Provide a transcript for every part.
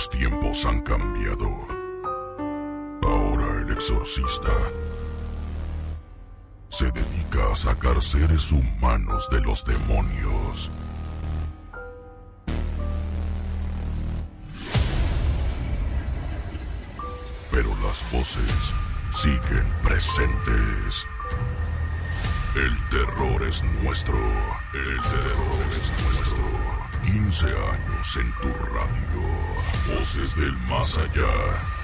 Los tiempos han cambiado. Ahora el exorcista se dedica a sacar seres humanos de los demonios. Pero las voces siguen presentes. El terror es nuestro. El terror es nuestro. 15 años en tu radio. Voces del más allá.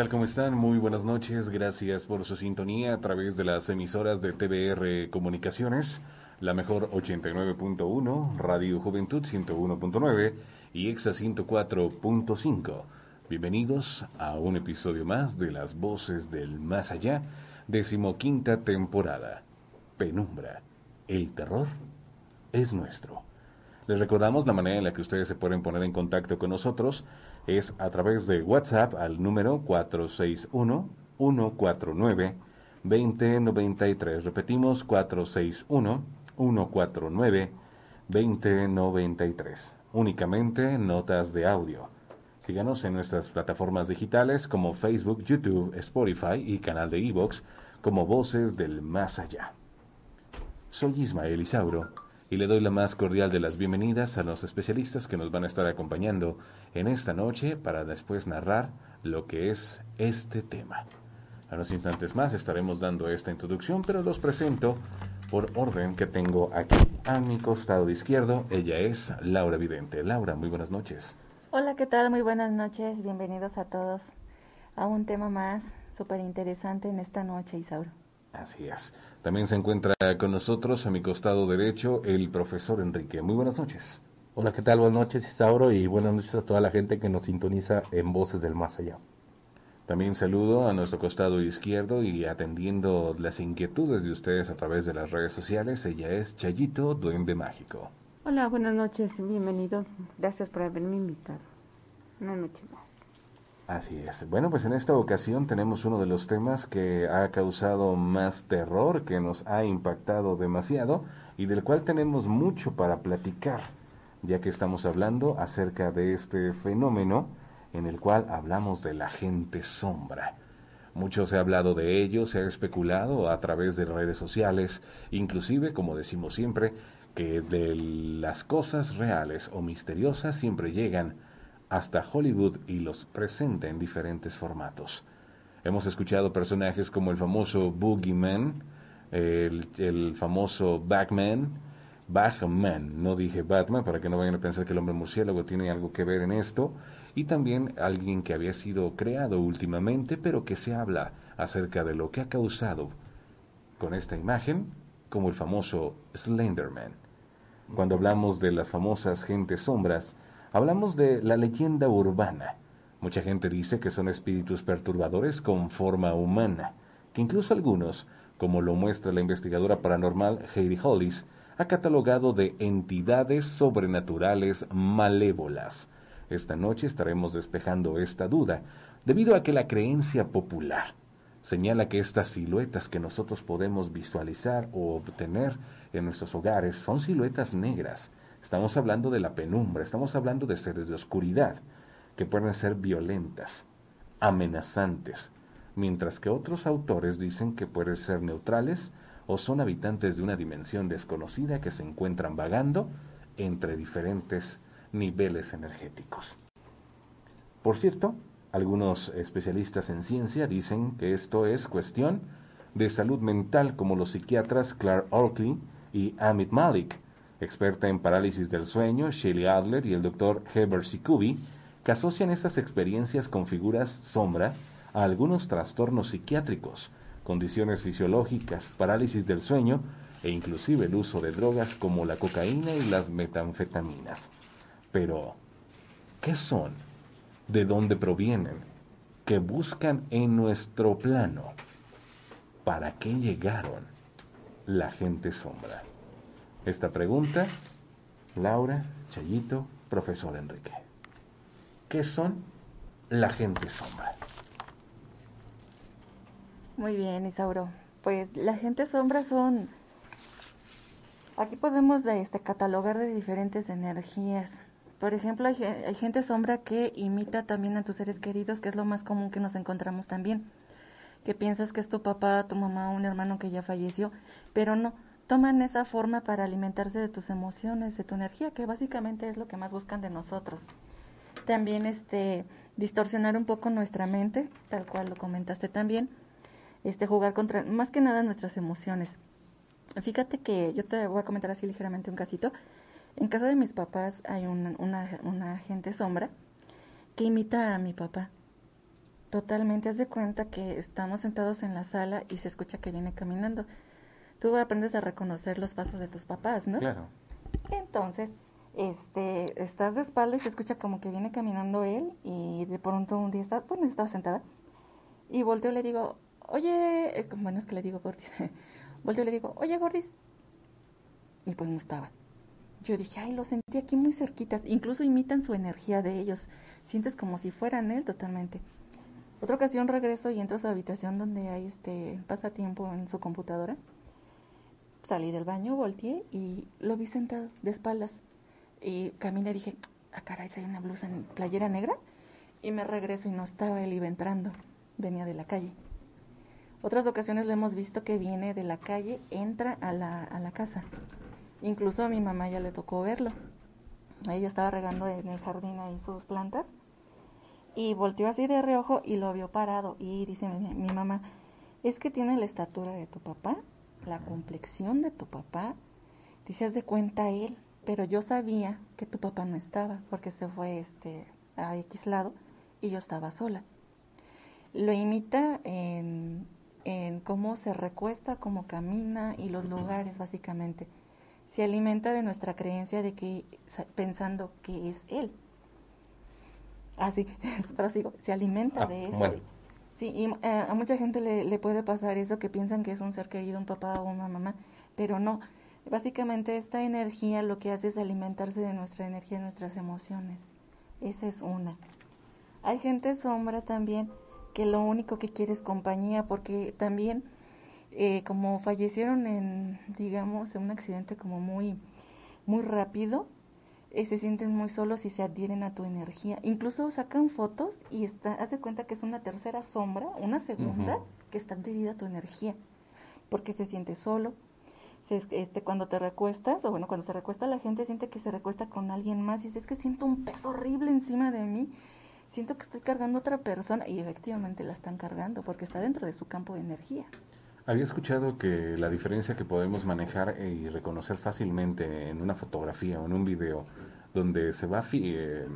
Tal? ¿Cómo están? Muy buenas noches. Gracias por su sintonía a través de las emisoras de TBR Comunicaciones, la mejor 89.1, Radio Juventud 101.9 y EXA 104.5. Bienvenidos a un episodio más de Las Voces del Más Allá, decimoquinta temporada. Penumbra. El terror es nuestro. Les recordamos la manera en la que ustedes se pueden poner en contacto con nosotros es a través de WhatsApp al número 461-149-2093. Repetimos, 461-149-2093. Únicamente notas de audio. Síganos en nuestras plataformas digitales como Facebook, YouTube, Spotify y canal de Evox como Voces del Más Allá. Soy Ismael Isauro y le doy la más cordial de las bienvenidas a los especialistas que nos van a estar acompañando en esta noche para después narrar lo que es este tema. A unos instantes más estaremos dando esta introducción, pero los presento por orden que tengo aquí a mi costado izquierdo. Ella es Laura Vidente. Laura, muy buenas noches. Hola, ¿qué tal? Muy buenas noches. Bienvenidos a todos a un tema más súper interesante en esta noche, Isauro. Así es. También se encuentra con nosotros a mi costado derecho el profesor Enrique. Muy buenas noches. Hola, ¿qué tal? Buenas noches, Isauro, y buenas noches a toda la gente que nos sintoniza en Voces del Más Allá. También saludo a nuestro costado izquierdo y atendiendo las inquietudes de ustedes a través de las redes sociales, ella es Chayito Duende Mágico. Hola, buenas noches, bienvenido. Gracias por haberme invitado. Una noche más. Así es. Bueno, pues en esta ocasión tenemos uno de los temas que ha causado más terror, que nos ha impactado demasiado y del cual tenemos mucho para platicar, ya que estamos hablando acerca de este fenómeno en el cual hablamos de la gente sombra. Mucho se ha hablado de ello, se ha especulado a través de redes sociales, inclusive, como decimos siempre, que de las cosas reales o misteriosas siempre llegan hasta Hollywood y los presenta en diferentes formatos. Hemos escuchado personajes como el famoso Boogeyman, el, el famoso Batman, Batman, no dije Batman para que no vayan a pensar que el hombre murciélago tiene algo que ver en esto, y también alguien que había sido creado últimamente, pero que se habla acerca de lo que ha causado con esta imagen, como el famoso Slenderman. Cuando hablamos de las famosas gentes sombras, hablamos de la leyenda urbana. Mucha gente dice que son espíritus perturbadores con forma humana, que incluso algunos, como lo muestra la investigadora paranormal Heidi Hollis, ha catalogado de entidades sobrenaturales malévolas esta noche estaremos despejando esta duda, debido a que la creencia popular señala que estas siluetas que nosotros podemos visualizar o obtener en nuestros hogares son siluetas negras. Estamos hablando de la penumbra, estamos hablando de seres de oscuridad, que pueden ser violentas, amenazantes, mientras que otros autores dicen que pueden ser neutrales o son habitantes de una dimensión desconocida que se encuentran vagando entre diferentes niveles energéticos. Por cierto, algunos especialistas en ciencia dicen que esto es cuestión de salud mental como los psiquiatras Clark Oakley y Amit Malik, experta en parálisis del sueño, Shelley Adler y el doctor Heber Sikubi, que asocian estas experiencias con figuras sombra a algunos trastornos psiquiátricos, condiciones fisiológicas, parálisis del sueño e inclusive el uso de drogas como la cocaína y las metanfetaminas. Pero, ¿qué son? ¿De dónde provienen? ¿Qué buscan en nuestro plano? ¿Para qué llegaron la gente sombra? Esta pregunta, Laura, Chayito, profesor Enrique. ¿Qué son la gente sombra? Muy bien, Isauro. Pues la gente sombra son... Aquí podemos este, catalogar de diferentes energías por ejemplo, hay, gente sombra que imita también a tus seres queridos, que es lo más común que nos encontramos también. Que piensas que es tu papá, tu mamá, un hermano que ya falleció, pero no. Toman esa forma para alimentarse de tus emociones, de tu energía, que básicamente es lo que más buscan de nosotros. También este distorsionar un poco nuestra mente, tal cual lo comentaste también. Este jugar contra más que nada nuestras emociones. Fíjate que yo te voy a comentar así ligeramente un casito en casa de mis papás hay una, una, gente sombra que imita a mi papá. Totalmente, haz de cuenta que estamos sentados en la sala y se escucha que viene caminando. Tú aprendes a reconocer los pasos de tus papás, ¿no? Claro. Entonces, este, estás de espalda y se escucha como que viene caminando él y de pronto un día está, bueno, estaba sentada y volteo y le digo, oye, eh, bueno, es que le digo Gordis, volteo y le digo, oye Gordis, y pues no estaba. Yo dije, ay, lo sentí aquí muy cerquitas. Incluso imitan su energía de ellos. Sientes como si fueran él totalmente. Otra ocasión regreso y entro a su habitación donde hay este pasatiempo en su computadora. Salí del baño, volteé y lo vi sentado de espaldas. Y caminé y dije, ah, caray, trae una blusa en playera negra. Y me regreso y no estaba, él iba entrando. Venía de la calle. Otras ocasiones lo hemos visto que viene de la calle, entra a la, a la casa. Incluso a mi mamá ya le tocó verlo. Ella estaba regando en el jardín ahí sus plantas y volteó así de reojo y lo vio parado y dice mi, mamá, es que tiene la estatura de tu papá, la complexión de tu papá, haz de cuenta él, pero yo sabía que tu papá no estaba porque se fue este, a X lado y yo estaba sola. Lo imita en, en cómo se recuesta, cómo camina y los lugares básicamente. Se alimenta de nuestra creencia de que pensando que es él. Así, pero sigo, se alimenta ah, de eso. Sí, y eh, a mucha gente le, le puede pasar eso, que piensan que es un ser querido, un papá o una mamá, pero no. Básicamente esta energía lo que hace es alimentarse de nuestra energía, de nuestras emociones. Esa es una. Hay gente sombra también que lo único que quiere es compañía, porque también eh, como fallecieron en, digamos, en un accidente como muy, muy rápido, eh, se sienten muy solos y se adhieren a tu energía. Incluso sacan fotos y está, haz de cuenta que es una tercera sombra, una segunda, que está adherida a tu energía, porque se siente solo. Se, este, cuando te recuestas, o bueno, cuando se recuesta la gente siente que se recuesta con alguien más y dice, es que siento un peso horrible encima de mí, siento que estoy cargando otra persona y efectivamente la están cargando porque está dentro de su campo de energía. Había escuchado que la diferencia que podemos manejar y reconocer fácilmente en una fotografía o en un video donde se va a eh,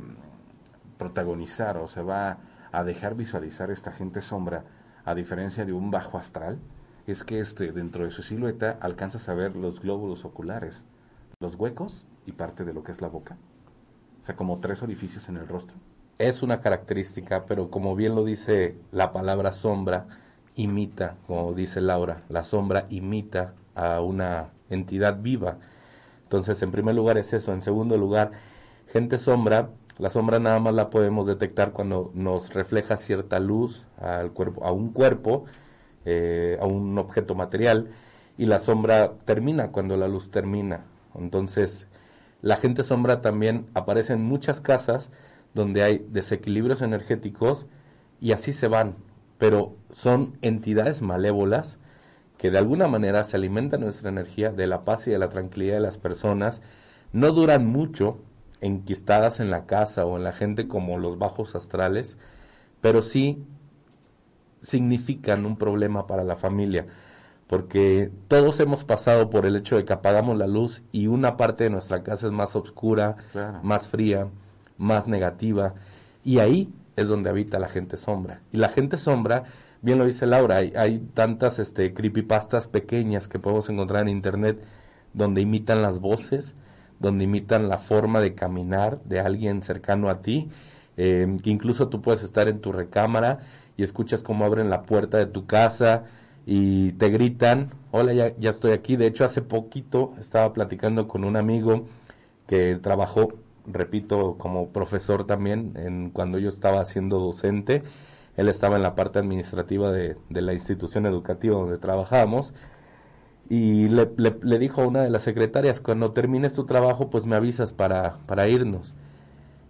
protagonizar o se va a dejar visualizar esta gente sombra, a diferencia de un bajo astral, es que este dentro de su silueta alcanzas a ver los glóbulos oculares, los huecos y parte de lo que es la boca. O sea, como tres orificios en el rostro. Es una característica, pero como bien lo dice la palabra sombra, imita, como dice Laura, la sombra imita a una entidad viva. Entonces, en primer lugar es eso. En segundo lugar, gente sombra, la sombra nada más la podemos detectar cuando nos refleja cierta luz al cuerpo, a un cuerpo, eh, a un objeto material, y la sombra termina cuando la luz termina. Entonces, la gente sombra también aparece en muchas casas donde hay desequilibrios energéticos y así se van pero son entidades malévolas que de alguna manera se alimentan nuestra energía de la paz y de la tranquilidad de las personas, no duran mucho enquistadas en la casa o en la gente como los bajos astrales, pero sí significan un problema para la familia, porque todos hemos pasado por el hecho de que apagamos la luz y una parte de nuestra casa es más oscura, más fría, más negativa, y ahí es donde habita la gente sombra. Y la gente sombra, bien lo dice Laura, hay, tantas este, creepypastas pequeñas que podemos encontrar en internet donde imitan las voces, donde imitan la forma de caminar de alguien cercano a ti, eh, que incluso tú puedes estar en tu recámara y escuchas cómo abren la puerta de tu casa y te gritan, hola, ya, ya estoy aquí. De hecho, hace poquito estaba platicando con un amigo que trabajó repito, como profesor también, cuando yo estaba siendo docente, él estaba en la parte administrativa de, la institución educativa donde trabajábamos, y le, le, dijo a una de las secretarias, cuando termines tu trabajo, pues me avisas para, para irnos.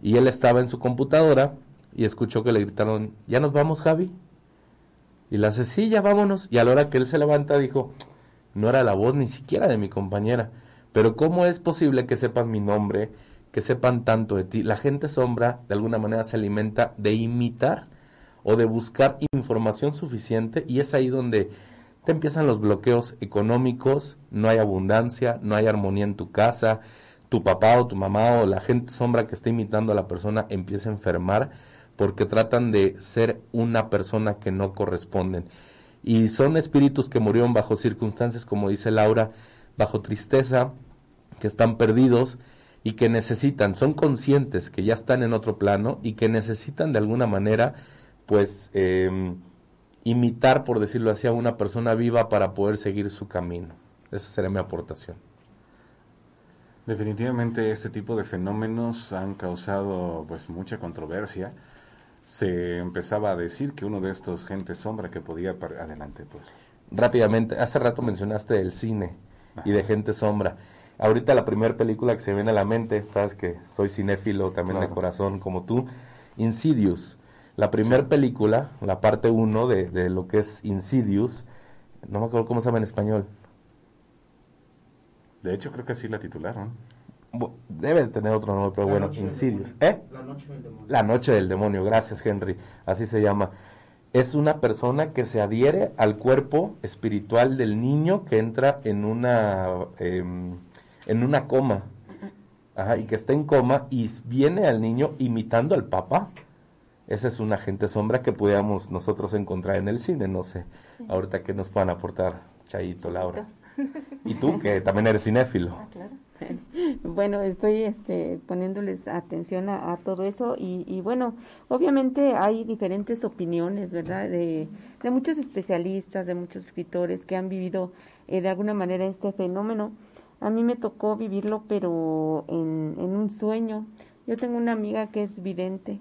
Y él estaba en su computadora y escuchó que le gritaron, ¿ya nos vamos, Javi? Y la hace, sí, ya vámonos. Y a la hora que él se levanta, dijo, no era la voz ni siquiera de mi compañera, pero ¿cómo es posible que sepan mi nombre? Que sepan tanto de ti. La gente sombra de alguna manera se alimenta de imitar o de buscar información suficiente y es ahí donde te empiezan los bloqueos económicos, no hay abundancia, no hay armonía en tu casa, tu papá o tu mamá o la gente sombra que está imitando a la persona empieza a enfermar porque tratan de ser una persona que no corresponden. Y son espíritus que murieron bajo circunstancias, como dice Laura, bajo tristeza, que están perdidos, y que necesitan, son conscientes que ya están en otro plano y que necesitan de alguna manera, pues, em, imitar, por decirlo así, a una persona viva para poder seguir su camino. Esa sería mi aportación. Definitivamente este tipo de fenómenos han causado pues mucha controversia. Se empezaba a decir que uno de estos gentes sombra que podía adelante pues. Rápidamente, hace rato mencionaste el cine y de gente sombra. Ahorita la primera película que se viene a la mente, sabes que soy cinéfilo también de corazón como tú, Insidious. La primera película, la parte 1 de, de, lo que es Insidious, no me acuerdo cómo se llama en español. De hecho, creo que así la titularon. Debe de tener otro nombre, pero bueno, Insidious. ¿Eh? La Noche del Demonio. La Noche del Demonio, gracias Henry, así se llama. es una persona que se adhiere al cuerpo espiritual del niño que entra en una, em, en una coma. y que está en coma y viene al niño imitando al papá. Ese es un agente sombra que pudiéramos nosotros encontrar en el cine. No sé, ahorita que nos puedan aportar Chayito, Laura. Y tú, que también eres cinéfilo. Ah, claro. Bueno, estoy este, poniéndoles atención a, todo eso y, bueno, obviamente hay diferentes opiniones, ¿verdad? De, de muchos especialistas, de muchos escritores que han vivido eh, de alguna manera este fenómeno. A mí me tocó vivirlo, pero en, en un sueño. Yo tengo una amiga que es vidente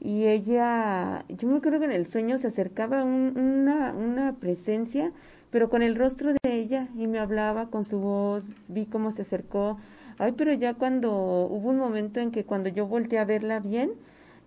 y ella, yo me creo que en el sueño se acercaba una, una presencia pero con el rostro de ella y me hablaba con su voz, vi cómo se acercó. Ay, pero ya cuando hubo un momento en que cuando yo volteé a verla bien,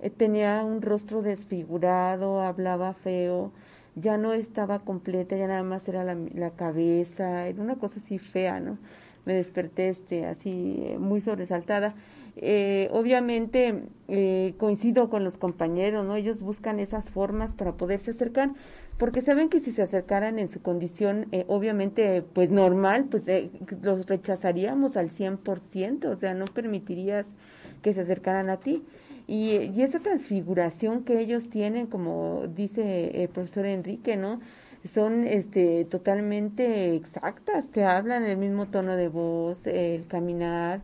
eh, tenía un rostro desfigurado, hablaba feo, ya no estaba completa, ya nada más era la, la cabeza, era una cosa así fea, ¿no? Me desperté este, así eh, muy sobresaltada. Eh, obviamente eh, coincido con los compañeros, ¿no? Ellos buscan esas formas para poderse acercar, porque saben que si se acercaran en su condición, eh, obviamente, pues normal, pues eh, los rechazaríamos al 100%, o sea, no permitirías que se acercaran a ti. Y, y esa transfiguración que ellos tienen, como dice el profesor Enrique, ¿no? Son este, totalmente exactas, te hablan el mismo tono de voz, el caminar,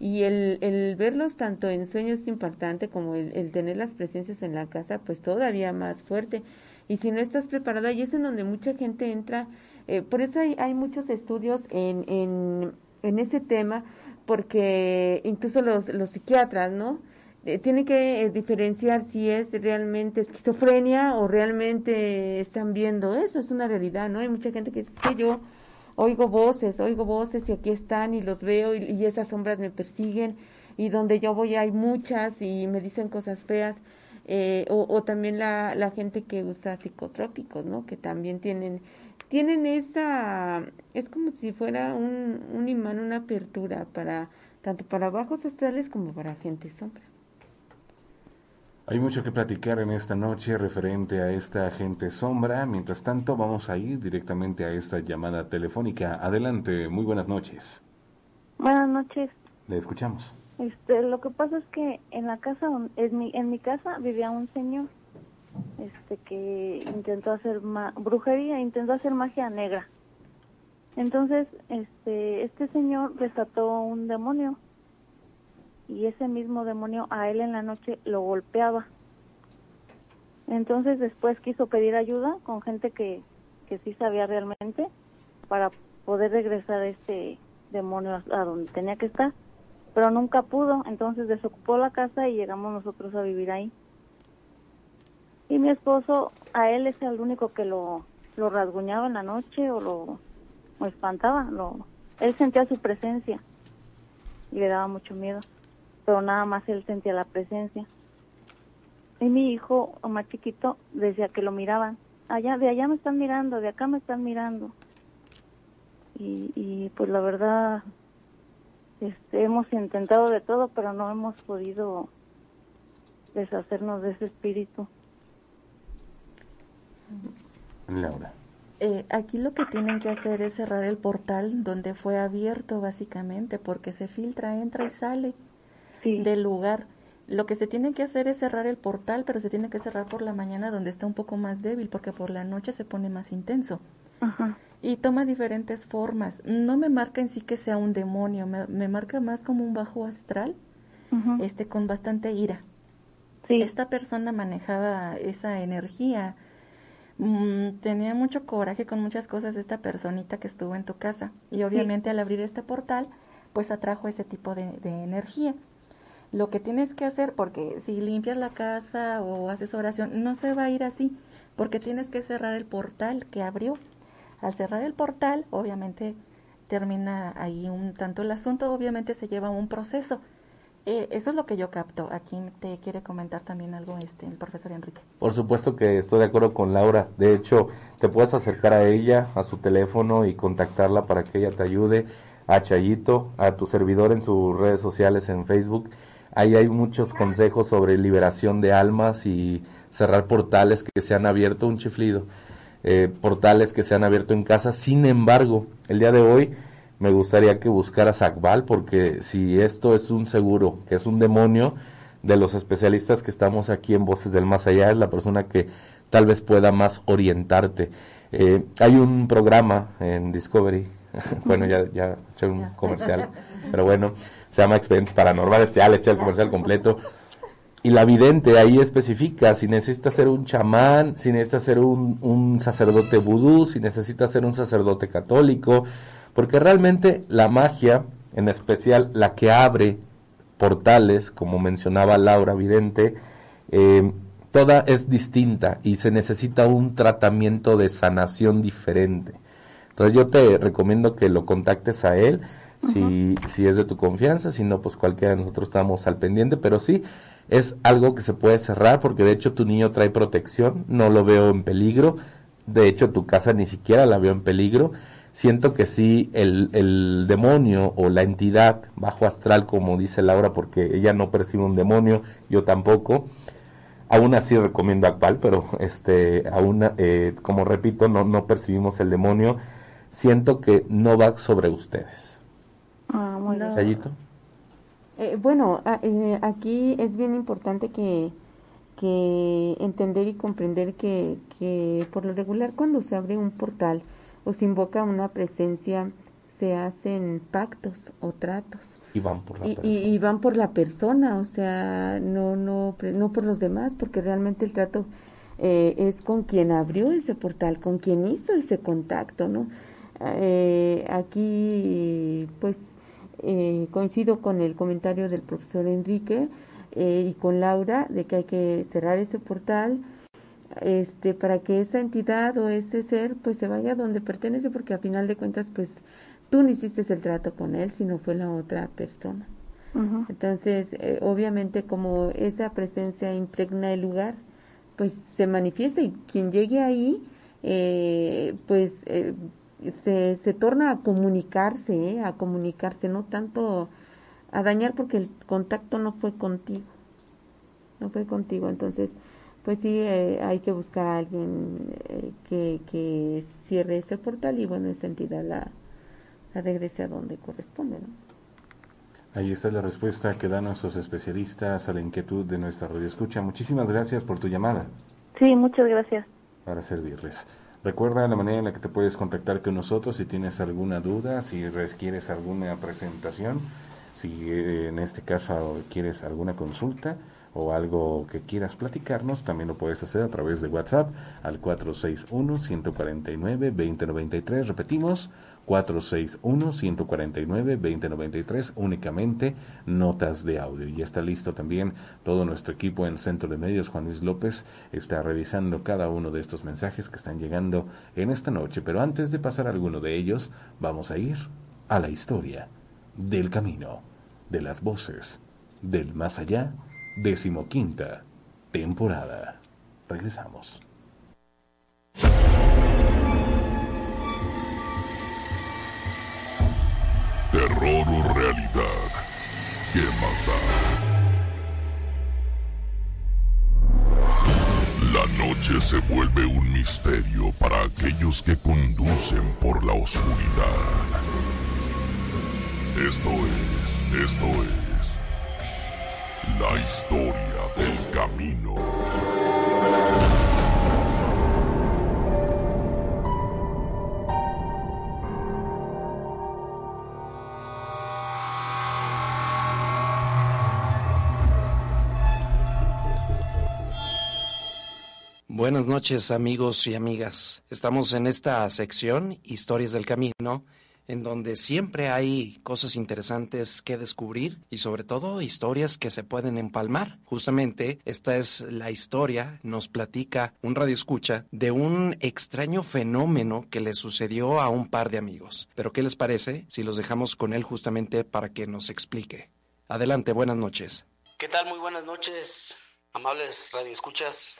y el, el verlos tanto en sueños es importante como el, el, tener las presencias en la casa, pues todavía más fuerte. Y si no estás preparada, y es en donde mucha gente entra, eh, por eso hay, hay muchos estudios en, en, en ese tema, porque incluso los, los psiquiatras, ¿no? Eh, tienen que eh, diferenciar si es realmente esquizofrenia o realmente están viendo eso, es una realidad, ¿no? Hay mucha gente que dice que yo oigo voces, oigo voces y aquí están y los veo y, esas sombras me persiguen y donde yo voy hay muchas y me dicen cosas feas. Eh, o, también la, la gente que usa psicotrópicos, ¿no? Que también tienen, tienen esa, es como si fuera un, un imán, una apertura para, tanto para bajos astrales como para gente sombra. Hay mucho que platicar en esta noche referente a esta agente sombra. Mientras tanto, vamos a ir directamente a esta llamada telefónica. Adelante, muy buenas noches. Buenas noches. Le escuchamos. Este, lo que pasa es que en la casa, en mi, en mi casa vivía un señor, este, que intentó hacer brujería, intentó hacer magia negra. Entonces, este, este señor desató un demonio y ese mismo demonio a él en la noche lo golpeaba. Entonces después quiso pedir ayuda con gente que, que sí sabía realmente para poder regresar a este demonio a, donde tenía que estar, pero nunca pudo, entonces desocupó la casa y llegamos nosotros a vivir ahí. Y mi esposo, a él es el único que lo, lo rasguñaba en la noche o lo espantaba, lo, él sentía su presencia y le daba mucho miedo pero nada más él sentía la presencia. Y mi hijo, más chiquito, decía que lo miraban. Allá, de allá me están mirando, de acá me están mirando. Y, y pues la verdad, este, hemos intentado de todo, pero no hemos podido deshacernos de ese espíritu. Laura. Eh, aquí lo que tienen que hacer es cerrar el portal donde fue abierto básicamente porque se filtra, entra y sale del lugar. Lo que se tiene que hacer es cerrar el portal, pero se tiene que cerrar por la mañana donde está un poco más débil, porque por la noche se pone más intenso. Y toma diferentes formas. No me marca en sí que sea un demonio, me, marca más como un bajo astral, este con bastante ira. Esta persona manejaba esa energía. Mm, tenía mucho coraje con muchas cosas esta personita que estuvo en tu casa. Y obviamente al abrir este portal, pues atrajo ese tipo de energía lo que tienes que hacer, porque si limpias la casa o haces oración, no se va a ir así, porque tienes que cerrar el portal que abrió. Al cerrar el portal, obviamente termina ahí un tanto el asunto, obviamente se lleva un proceso. Eh, eso es lo que yo capto. Aquí te quiere comentar también algo este el profesor Enrique. Por supuesto que estoy de acuerdo con Laura. De hecho, te puedes acercar a ella, a su teléfono y contactarla para que ella te ayude, a Chayito, a tu servidor en sus redes sociales en Facebook Ahí hay muchos consejos sobre liberación de almas y cerrar portales que se han abierto, un chiflido, eh, portales que se han abierto en casa. Sin embargo, el día de hoy me gustaría que buscaras Akbal, porque si esto es un seguro, que es un demonio, de los especialistas que estamos aquí en Voces del Más Allá, es la persona que tal vez pueda más orientarte. Eh, hay un programa en Discovery, bueno, ya, ya eché un comercial, pero bueno, se llama Experiencias Paranormales, ya le eché el comercial completo. Y la vidente ahí especifica si necesita ser un chamán, si necesita ser un, un sacerdote vudú, si necesita ser un sacerdote católico, porque realmente la magia, en especial la que abre portales, como mencionaba Laura Vidente, eh, toda es distinta y se necesita un tratamiento de sanación diferente. Entonces yo te recomiendo que lo contactes a él si, si es de tu confianza, si no, pues cualquiera de nosotros estamos al pendiente, pero sí es algo que se puede cerrar porque de hecho tu niño trae protección, no lo veo en peligro, de hecho tu casa ni siquiera la veo en peligro siento que sí, el, el, demonio o la entidad bajo astral, como dice Laura, porque ella no percibe un demonio, yo tampoco, aún así recomiendo Akbal, pero este, aún, eh, como repito, no, no percibimos el demonio, siento que no va sobre ustedes. Ah, muy eh, bueno, eh, aquí es bien importante que, que entender y comprender que, que por lo regular cuando se abre un portal, o se invoca una presencia, se hacen pactos o tratos. Y van por la y, persona. Y, van por la persona, o sea, no, no, no por los demás, porque realmente el trato eh, es con quien abrió ese portal, con quien hizo ese contacto, ¿no? Eh, aquí, pues, eh, coincido con el comentario del profesor Enrique y con Laura de que hay que cerrar ese portal, este para que esa entidad o ese ser pues se vaya donde pertenece porque a final de cuentas pues tú no hiciste el trato con él sino fue la otra persona. Entonces eh, obviamente como esa presencia impregna el lugar pues se manifiesta y quien llegue ahí eh, pues eh, se, se torna a comunicarse a comunicarse no tanto a dañar porque el contacto no fue contigo no fue contigo entonces pues sí eh, hay que buscar a alguien eh, que, que, cierre ese portal y bueno, esa entidad la, la regrese a donde corresponde, ¿no? Ahí está la respuesta que dan nuestros especialistas a la inquietud de nuestra radio escucha. Muchísimas gracias por tu llamada. Sí, muchas gracias. Para servirles. Recuerda la manera en la que te puedes contactar con nosotros si tienes alguna duda, si requieres alguna presentación, si eh, en este caso quieres alguna consulta o algo que quieras platicarnos, también lo puedes hacer a través de WhatsApp al 461-149-2093. Repetimos, 461-149-2093, únicamente notas de audio. Y está listo también todo nuestro equipo en Centro de Medios. Juan Luis López está revisando cada uno de estos mensajes que están llegando en esta noche. Pero antes de pasar a alguno de ellos, vamos a ir a la historia del camino, de las voces, del más allá decimoquinta temporada. Regresamos. Terror o realidad. ¿Qué más da? La noche se vuelve un misterio para aquellos que conducen por la oscuridad. Esto es, esto es la historia del camino. Buenas noches amigos y amigas. Estamos en esta sección Historias del Camino en donde siempre hay cosas interesantes que descubrir y sobre todo historias que se pueden empalmar. Justamente esta es la historia, nos platica un radio escucha de un extraño fenómeno que le sucedió a un par de amigos. Pero ¿qué les parece si los dejamos con él justamente para que nos explique? Adelante, buenas noches. ¿Qué tal? Muy buenas noches, amables radioescuchas.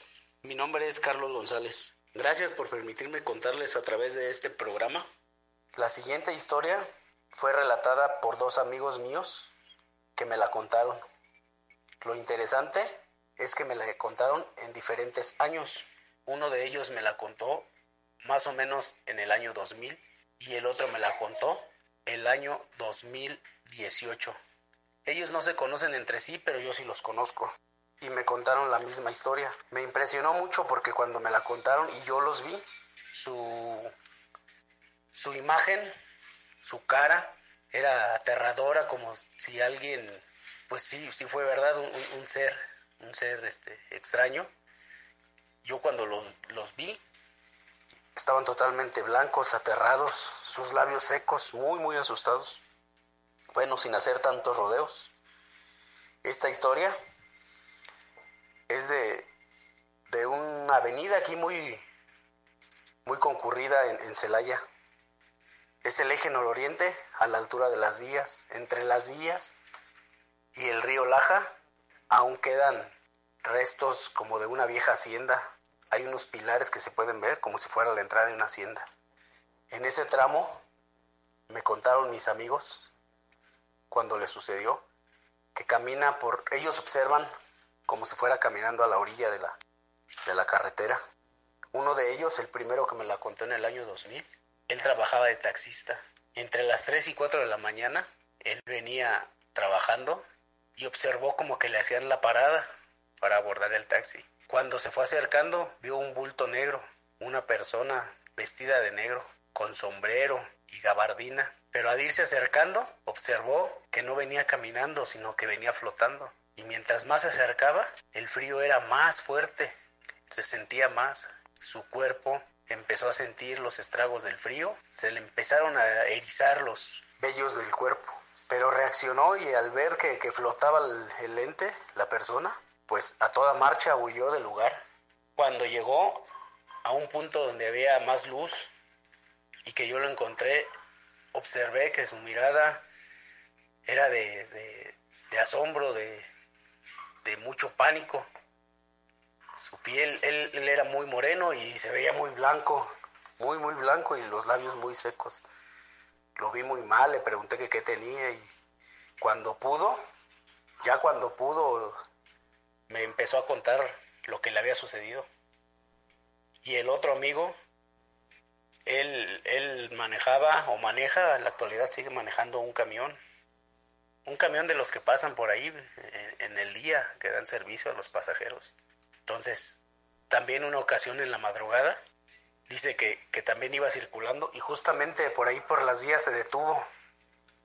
Mi nombre es Carlos González. Gracias por permitirme contarles a través de este programa la siguiente historia fue relatada por dos amigos míos que me la contaron. Lo interesante es que me la contaron en diferentes años. Uno de ellos me la contó más o menos en el año 2000 y el otro me la contó el año 2018. Ellos no se conocen entre sí, pero yo sí los conozco. Y me contaron la misma historia. Me impresionó mucho porque cuando me la contaron y yo los vi, su, su imagen, su cara, era aterradora, como si alguien, pues sí, sí fue verdad, un, ser, un ser este, extraño. Yo cuando los, los vi, estaban totalmente blancos, aterrados, sus labios secos, muy, muy asustados. Bueno, sin hacer tantos rodeos. Esta historia es de, de una avenida aquí muy, muy concurrida en, Celaya. Es el eje nororiente a la altura de las vías. Entre las vías y el río Laja aún quedan restos como de una vieja hacienda hay unos pilares que se pueden ver como si fuera la entrada de una hacienda. En ese tramo me contaron mis amigos cuando le sucedió que camina por ellos observan como si fuera caminando a la orilla de la de la carretera. Uno de ellos, el primero que me la contó en el año 2000, él trabajaba de taxista. Entre las 3 y 4 de la mañana, él venía trabajando y observó como que le hacían la parada para abordar el taxi. Cuando se fue acercando, vio un bulto negro, una persona vestida de negro, con sombrero y gabardina. Pero al irse acercando, observó que no venía caminando, sino que venía flotando. Y mientras más se acercaba, el frío era más fuerte, se sentía más. Su cuerpo empezó a sentir los estragos del frío, se le empezaron a erizar los vellos del cuerpo. Pero reaccionó y al ver que, flotaba el, el lente, la persona, pues a toda marcha huyó del lugar. Cuando llegó a un punto donde había más luz y que yo lo encontré, observé que su mirada era de, asombro, de, mucho pánico. Su piel, él, él, era muy moreno y se veía muy blanco, muy, muy blanco y los labios muy secos. Lo vi muy mal, le pregunté que qué tenía y cuando pudo, ya cuando pudo, me empezó a contar lo que le había sucedido. Y el otro amigo, él, él manejaba o maneja, en la actualidad sigue manejando un camión. Un camión de los que pasan por ahí en, el día, que dan servicio a los pasajeros. Entonces, también una ocasión en la madrugada, dice que, que también iba circulando y justamente por ahí por las vías se detuvo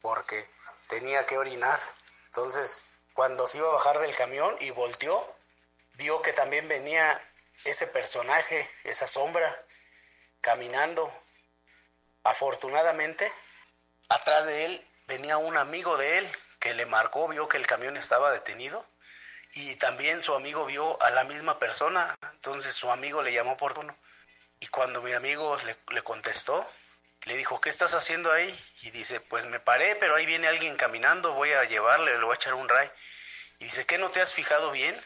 porque tenía que orinar. Entonces, cuando se iba a bajar del camión y volteó, vio que también venía ese personaje, esa sombra, caminando. Afortunadamente, atrás de él venía un amigo de él que le marcó, vio que el camión estaba detenido y también su amigo vio a la misma persona, entonces su amigo le llamó por tono y cuando mi amigo le, le contestó, le dijo, ¿qué estás haciendo ahí? Y dice, pues me paré, pero ahí viene alguien caminando, voy a llevarle, le voy a echar un ray. Y dice, ¿qué no te has fijado bien?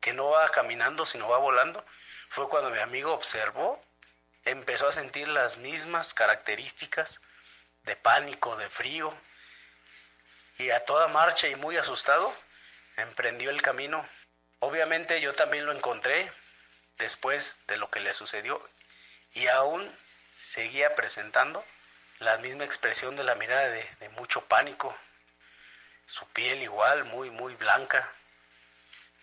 Que no va caminando, sino va volando. Fue cuando mi amigo observó, empezó a sentir las mismas características de pánico, de frío. Y a toda marcha y muy asustado, emprendió el camino. Obviamente yo también lo encontré después de lo que le sucedió y aún seguía presentando la misma expresión de la mirada de, mucho pánico, su piel igual, muy, muy blanca.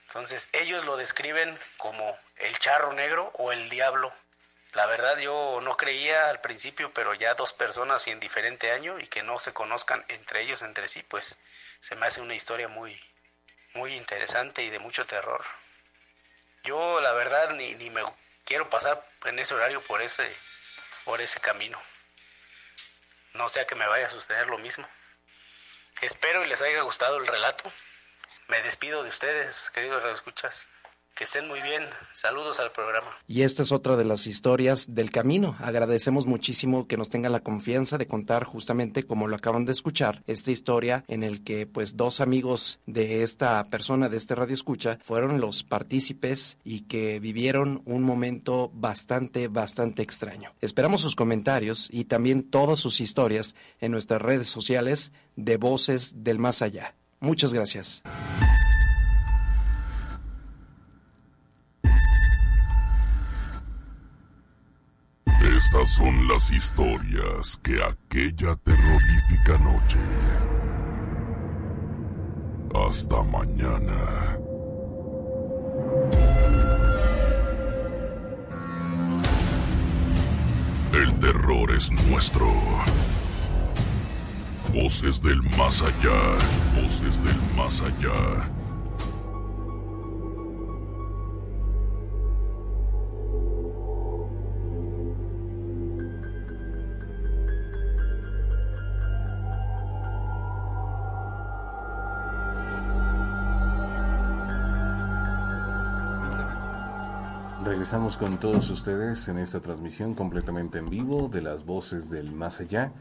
Entonces ellos lo describen como el charro negro o el diablo. La verdad yo no creía al principio, pero ya dos personas y en diferente año y que no se conozcan entre ellos, entre sí, pues se me hace una historia muy, muy interesante y de mucho terror. Yo la verdad ni, ni me quiero pasar en ese horario por ese por ese camino. No sea que me vaya a suceder lo mismo. Espero y les haya gustado el relato. Me despido de ustedes, queridos escuchas. Que estén muy bien. Saludos al programa. Y esta es otra de las historias del camino. Agradecemos muchísimo que nos tengan la confianza de contar justamente como lo acaban de escuchar, esta historia en el que pues dos amigos de esta persona, de este radio escucha, fueron los partícipes y que vivieron un momento bastante, bastante extraño. Esperamos sus comentarios y también todas sus historias en nuestras redes sociales de Voces del Más Allá. Muchas gracias. Estas son las historias que aquella terrorífica noche. Hasta mañana. El terror es nuestro. Voces del más allá. Voces del más allá. Regresamos con todos ustedes en esta transmisión completamente en vivo de las voces del más allá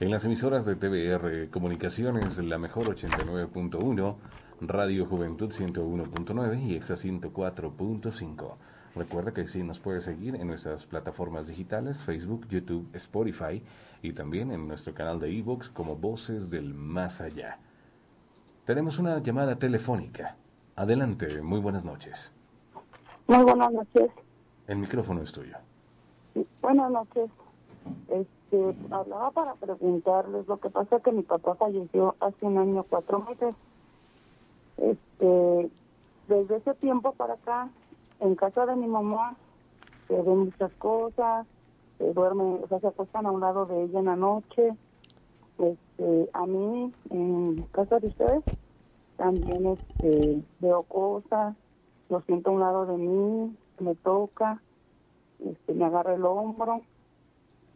en las emisoras de TBR Comunicaciones, la mejor 89.1, Radio Juventud 101.9 y Exa 104.5. Recuerda que sí nos puede seguir en nuestras plataformas digitales, Facebook, YouTube, Spotify y también en nuestro canal de ebooks como Voces del Más Allá. Tenemos una llamada telefónica. Adelante, muy buenas noches. Muy buenas noches. El micrófono es tuyo. buenas noches. Este, hablaba para preguntarles, lo que pasa que mi papá falleció hace un año, cuatro meses. Este, desde ese tiempo para acá, en casa de mi mamá, se ven muchas cosas, se duerme, o sea, se acuestan a un lado de ella en la noche. Este, a mí, en casa de ustedes, también este, veo cosas, lo siento a un lado de mí, me toca, este, me agarra el hombro.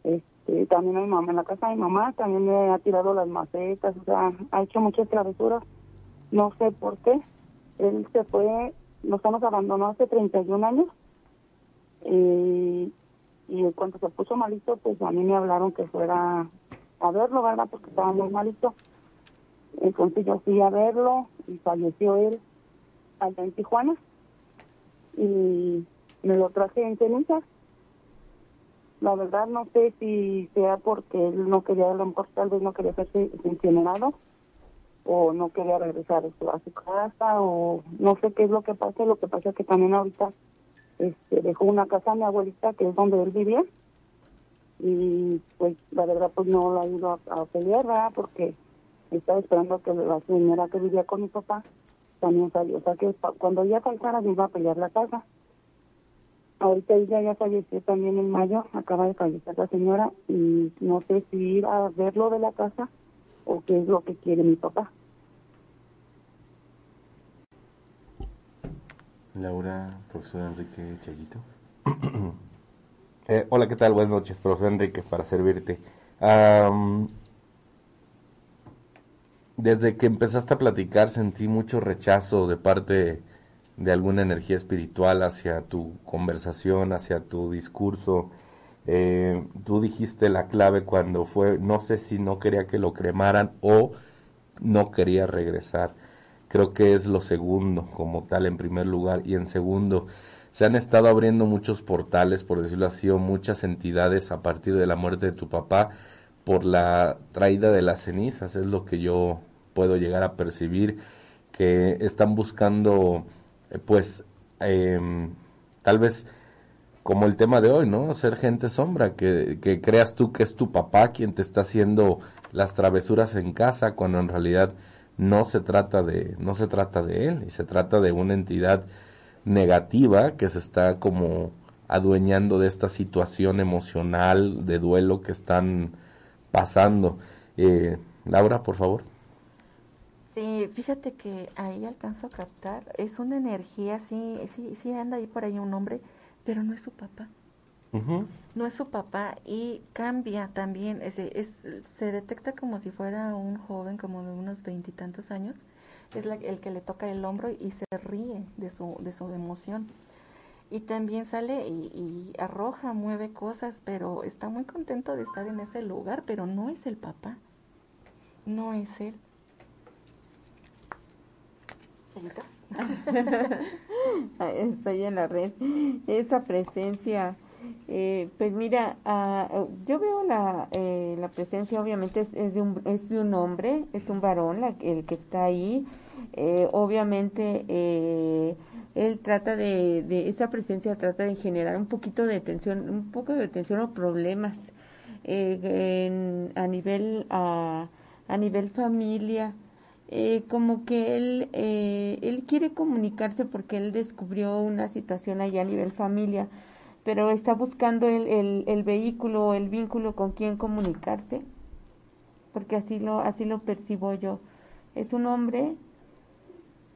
Este, también mi mamá, en la casa de mi mamá, también me ha tirado las macetas, o sea, ha hecho muchas travesuras. No sé por qué. Él se fue, nos nos abandonó hace 31 años. Y, y cuando se puso malito, pues a mí me hablaron que fuera a verlo, ¿verdad? Porque estaba muy malito. Entonces yo fui a verlo y falleció él allá en Tijuana y me lo traje en ceniza. La verdad no sé si sea porque él no quería, a lo mejor tal vez no quería hacerse incinerado o no quería regresar a su casa o no sé qué es lo que pasa. Lo que pasa es que también ahorita este, dejó una casa a mi abuelita que es donde él vivía y pues la verdad pues no lo ha ido a, pelear, ¿verdad? Porque estaba esperando que la señora que vivía con mi papá también salió. O sea que cuando ella faltara me iba a pelear la casa. Ahorita ella ya falleció también en mayo, acaba de fallecer la señora y no sé si ir a verlo de la casa o qué es lo que quiere mi papá. Laura, profesor Enrique Chayito. eh, hola, ¿qué tal? Buenas noches, profesor Enrique, para servirte desde que empezaste a platicar sentí mucho rechazo de parte de alguna energía espiritual hacia tu conversación, hacia tu discurso. Eh, tú dijiste la clave cuando fue, no sé si no quería que lo cremaran o no quería regresar. Creo que es lo segundo como tal en primer lugar y en segundo se han estado abriendo muchos portales, por decirlo así, o muchas entidades a partir de la muerte de tu papá por la traída de las cenizas, es lo que yo puedo llegar a percibir, que están buscando, pues, em, tal vez como el tema de hoy, ¿no? Ser gente sombra, que, que creas tú que es tu papá quien te está haciendo las travesuras en casa, cuando en realidad no se trata de, no se trata de él, y se trata de una entidad negativa que se está como adueñando de esta situación emocional de duelo que están pasando. Eh, Laura, por favor. Sí, fíjate que ahí alcanzo a captar, es una energía, sí, sí, sí anda ahí por ahí un hombre, pero no es su papá. No es su papá y cambia también, es, es, se detecta como si fuera un joven como de unos veintitantos años, es el que le toca el hombro y se ríe de su, de su emoción y también sale y, arroja, mueve cosas, pero está muy contento de estar en ese lugar, pero no es el papá, no es él. Estoy en la red. Esa presencia, eh, pues mira, ah, yo veo la, eh, la presencia, obviamente es, de un, es de un hombre, es un varón el que está ahí. Eh, obviamente él trata de, de, esa presencia trata de generar un poquito de tensión, un poco de tensión o problemas eh, a nivel a, a nivel familia, eh, como que él, eh, él quiere comunicarse porque él descubrió una situación allá a nivel familia, pero está buscando el, el, el vehículo, el vínculo con quien comunicarse, porque así lo, así lo percibo yo. Es un hombre,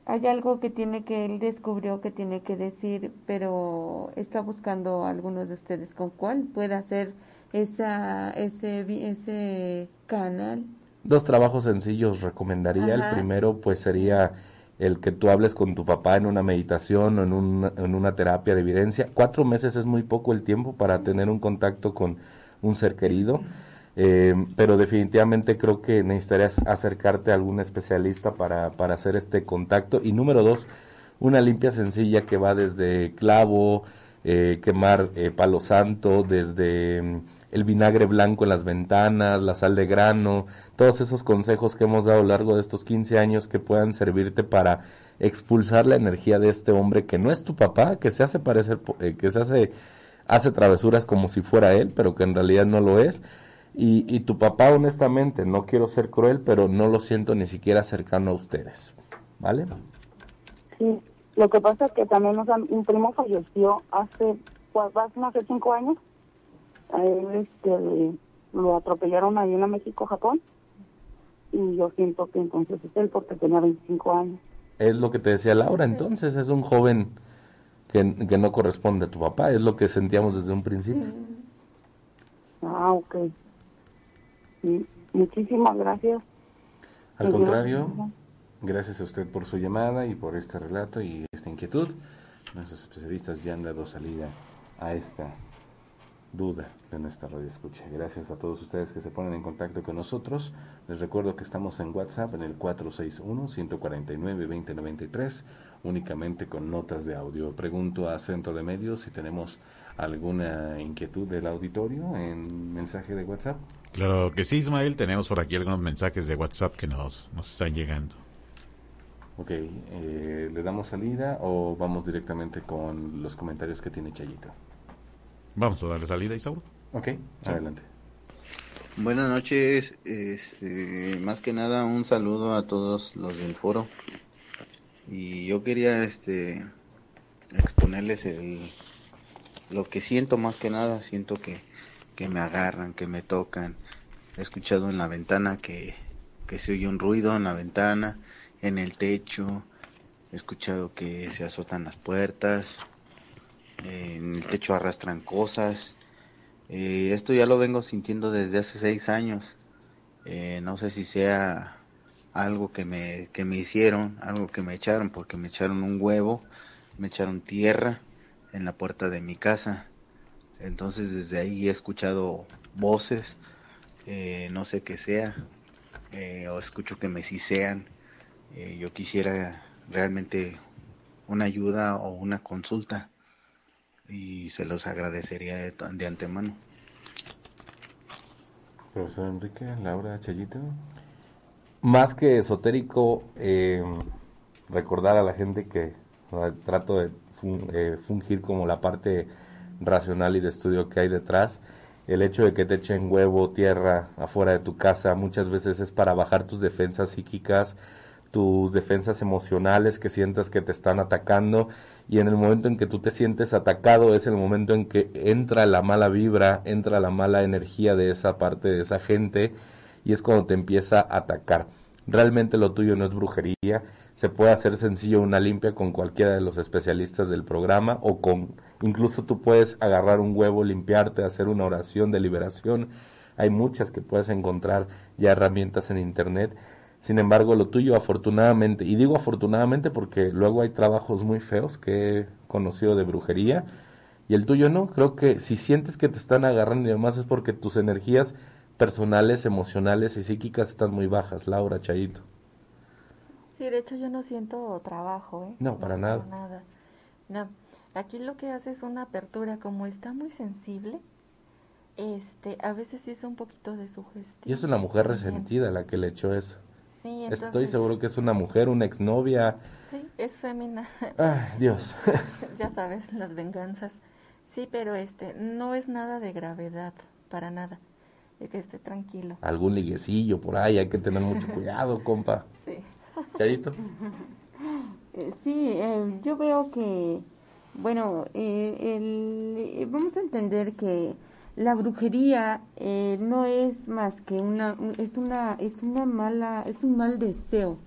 hay algo que tiene que él descubrió que tiene que decir, pero está buscando a algunos de ustedes con cuál pueda ser esa, ese, ese canal Dos trabajos sencillos recomendaría. El primero pues sería el que tú hables con tu papá en una meditación o en una, en una terapia de evidencia. Cuatro meses es muy poco el tiempo para tener un contacto con un ser querido, eh, pero definitivamente creo que necesitarías acercarte a algún especialista para, para hacer este contacto. Y número dos, una limpia sencilla que va desde clavo, eh, quemar eh, palo santo, desde el vinagre blanco en las ventanas, la sal de grano, todos esos consejos que hemos dado a lo largo de estos 15 años que puedan servirte para expulsar la energía de este hombre que no es tu papá, que se hace parecer, eh, que se hace, hace travesuras como si fuera él, pero que en realidad no lo es. Y, y tu papá, honestamente, no quiero ser cruel, pero no lo siento ni siquiera cercano a ustedes. ¿Vale? Sí, lo que pasa es que también un primo falleció hace, pues, hace cinco años a él este, lo atropellaron ahí en México, Japón, y yo siento que entonces es él porque tenía 25 años. Es lo que te decía Laura, entonces es un joven que, que no corresponde a tu papá, es lo que sentíamos desde un principio. Ah, ok. Muchísimas gracias. Al contrario, gracias a usted por su llamada y por este relato y esta inquietud. Nuestros especialistas ya han dado salida a esta duda de nuestra radio escucha. Gracias a todos ustedes que se ponen en contacto con nosotros. Les recuerdo que estamos en WhatsApp en el 461-149-2093, únicamente con notas de audio. Pregunto a Centro de Medios si tenemos alguna inquietud del auditorio en mensaje de WhatsApp. Claro que sí, Ismael. Tenemos por aquí algunos mensajes de WhatsApp que nos, nos están llegando. Ok, eh, ¿le damos salida o vamos directamente con los comentarios que tiene Chayito? Vamos a darle salida, Isauro. Ok, adelante. Buenas noches, este, más que nada un saludo a todos los del foro. Y yo quería este exponerles el lo que siento más que nada, siento que, que me agarran, que me tocan. He escuchado en la ventana que, que se oye un ruido en la ventana, en el techo, he escuchado que se azotan las puertas, en el techo arrastran cosas. Eh, esto ya lo vengo sintiendo desde hace seis años. Eh, no sé si sea algo que me, que me hicieron, algo que me echaron, porque me echaron un huevo, me echaron tierra en la puerta de mi casa. Entonces desde ahí he escuchado voces, eh, no sé qué sea, o escucho que me sisean. yo quisiera realmente una ayuda o una consulta y se los agradecería de, antemano. Profesor Enrique, Laura, Chayito. Más que esotérico, eh, recordar a la gente que trato de eh, fungir como la parte racional y de estudio que hay detrás. El hecho de que te echen huevo, tierra afuera de tu casa muchas veces es para bajar tus defensas psíquicas, tus defensas emocionales que sientas que te están atacando y en el momento en que tú te sientes atacado es el momento en que entra la mala vibra, entra la mala energía de esa parte de esa gente y es cuando te empieza a atacar. Realmente lo tuyo no es brujería, se puede hacer sencillo una limpia con cualquiera de los especialistas del programa o con incluso tú puedes agarrar un huevo, limpiarte, hacer una oración de liberación. Hay muchas que puedes encontrar ya herramientas en internet sin embargo, lo tuyo afortunadamente, y digo afortunadamente porque luego hay trabajos muy feos que he conocido de brujería, y el tuyo no, creo que si sientes que te están agarrando y demás es porque tus energías personales, emocionales y psíquicas están muy bajas, Laura Chayito. Sí, de hecho yo no siento trabajo, ¿eh? No, para nada. nada. No, aquí lo que hace es una apertura, como está muy sensible, este, a veces sí es un poquito de sugestión. Y es una mujer resentida la que le echó eso. Sí, Estoy seguro que es una mujer, una exnovia. Sí, es fémina. Ay, Dios. ya sabes, las venganzas. Sí, pero este, no es nada de gravedad, para nada. Es que esté tranquilo. Algún liguecillo por ahí, hay que tener mucho cuidado, compa. Sí. Chayito. Eh, sí, eh, yo veo que, bueno, eh, vamos a entender que la brujería no es más que una, es una, es una mala, es un mal deseo.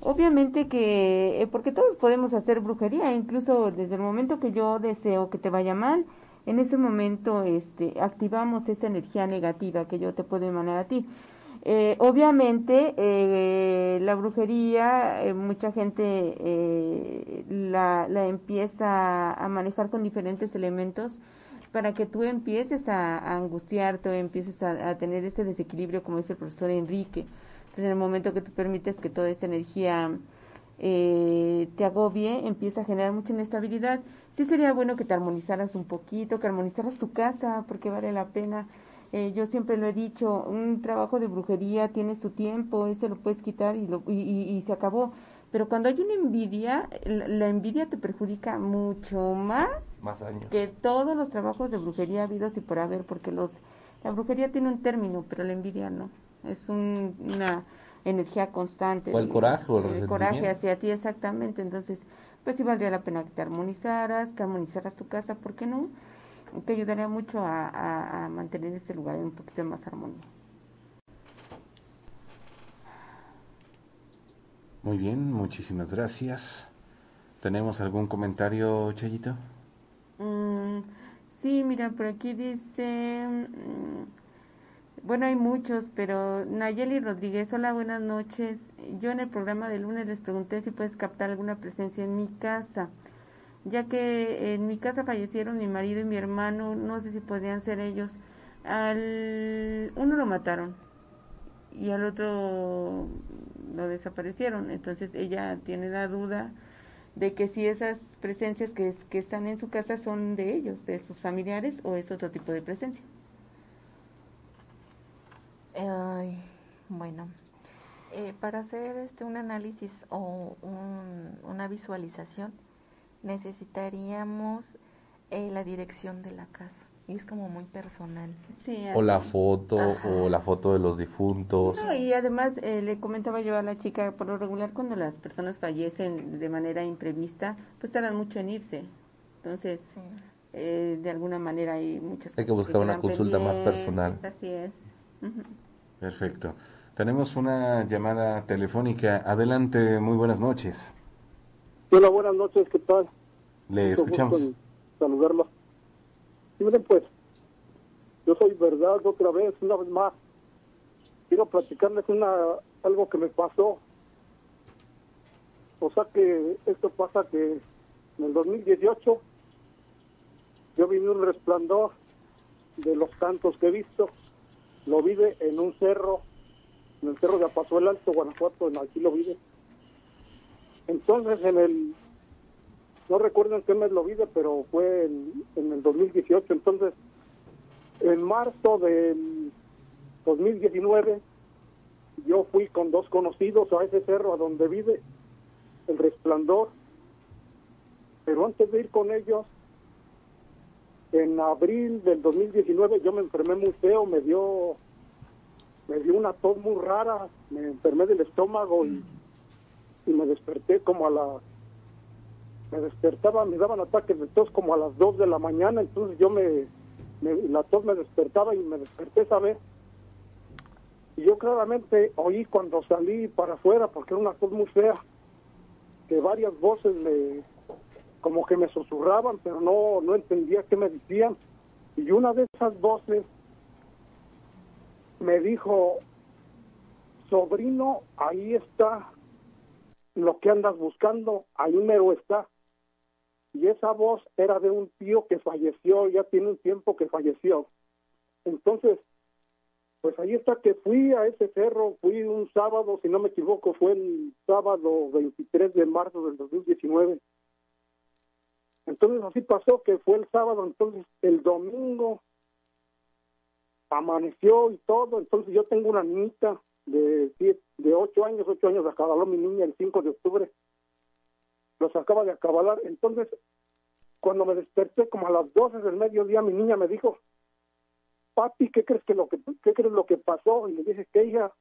Obviamente que, porque todos podemos hacer brujería, incluso desde el momento que yo deseo que te vaya mal, en ese momento este, activamos esa energía negativa que yo te puedo emanar a ti. Eh, obviamente, eh, la brujería, eh, mucha gente la, la, empieza a manejar con diferentes elementos para que tú empieces a, angustiarte o empieces a, tener ese desequilibrio, como dice el profesor Enrique. Entonces, en el momento que tú permites que toda esa energía te agobie, empieza a generar mucha inestabilidad. Sí sería bueno que te armonizaras un poquito, que armonizaras tu casa, porque vale la pena eh, yo siempre lo he dicho, un trabajo de brujería tiene su tiempo, ese lo puedes quitar y, lo, y, se acabó. Pero cuando hay una envidia, la, envidia te perjudica mucho más, que todos los trabajos de brujería habidos y por haber, porque los la brujería tiene un término, pero la envidia no. Es una energía constante. O el coraje o el, el coraje hacia ti, exactamente. Entonces, pues sí valdría la pena que te armonizaras, que armonizaras tu casa, ¿por qué no? te ayudaría mucho a, mantener ese lugar en un poquito más armonía. Muy bien, muchísimas gracias. ¿Tenemos algún comentario, Chayito? Mm, sí, mira, por aquí dice, mm, bueno, hay muchos, pero Nayeli Rodríguez, hola, buenas noches. Yo en el programa de lunes les pregunté si puedes captar alguna presencia en mi casa ya que en mi casa fallecieron mi marido y mi hermano, no sé si podrían ser ellos. Al uno lo mataron y al otro lo desaparecieron, entonces ella tiene la duda de que si esas presencias que, están en su casa son de ellos, de sus familiares o es otro tipo de presencia. Ay, bueno, eh, para hacer este un análisis o una visualización, necesitaríamos eh, la dirección de la casa. Y es como muy personal. o la foto, o la foto de los difuntos. y además eh, le comentaba yo a la chica, por lo regular cuando las personas fallecen de manera imprevista, pues tardan mucho en irse. Entonces, eh, de alguna manera hay muchas Hay que buscar una consulta más personal. Así es. Perfecto. Tenemos una llamada telefónica. Adelante, muy buenas noches. Hola, buenas noches, ¿qué tal? Le escuchamos. saludarlo. Miren, pues, yo soy verdad otra vez, una vez más. Quiero platicarles una algo que me pasó. O sea que esto pasa que en el 2018 yo vi un resplandor de los cantos que he visto. Lo vi en un cerro, en el cerro de el Alto, Guanajuato, en aquí lo vi entonces, en el, no recuerdo en qué mes lo vi, pero fue en, en el 2018. Entonces, en marzo del 2019, yo fui con dos conocidos a ese cerro a donde vive el resplandor. Pero antes de ir con ellos, en abril del 2019 yo me enfermé muy feo, me dio me dio una tos muy rara, me enfermé del estómago y y me desperté como a la me despertaba, me daban ataques de tos como a las 2 de la mañana, entonces yo me, la tos me despertaba y me desperté esa vez. Y yo claramente oí cuando salí para afuera, porque era una tos muy fea, que varias voces me, como que me susurraban, pero no, no entendía qué me decían. Y una de esas voces me dijo, sobrino, ahí está lo que andas buscando, ahí mero está. Y esa voz era de un tío que falleció, ya tiene un tiempo que falleció. Entonces, pues ahí está que fui a ese cerro, fui un sábado, si no me equivoco, fue el sábado 23 de marzo del 2019. Entonces así pasó que fue el sábado, entonces el domingo amaneció y todo, entonces yo tengo una niñita de, de de ocho años, ocho años acabaló mi niña el 5 de octubre. Los acaba de acabalar. Entonces, cuando me desperté como a las 12 del mediodía, mi niña me dijo, papi, ¿qué crees que lo que qué crees lo que pasó? Y le dije, ¿qué hija?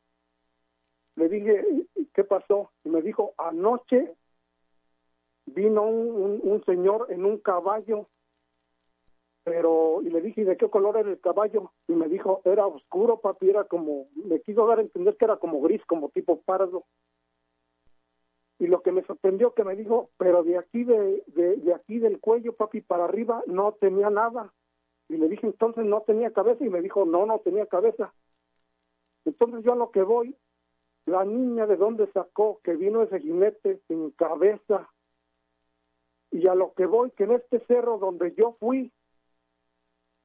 Le dije, ¿qué pasó? Y me dijo, anoche vino un, un, señor en un caballo, pero, y le dije, ¿de qué color era el caballo? Y me dijo, era oscuro, papi, era como, me quiso dar a entender que era como gris, como tipo pardo. Y lo que me sorprendió que me dijo, pero de aquí, de, de, aquí del cuello, papi, para arriba, no tenía nada. Y le dije, entonces no tenía cabeza, y me dijo, no, no tenía cabeza. Entonces yo a lo que voy, la niña de dónde sacó que vino ese jinete sin cabeza, y a lo que voy, que en este cerro donde yo fui,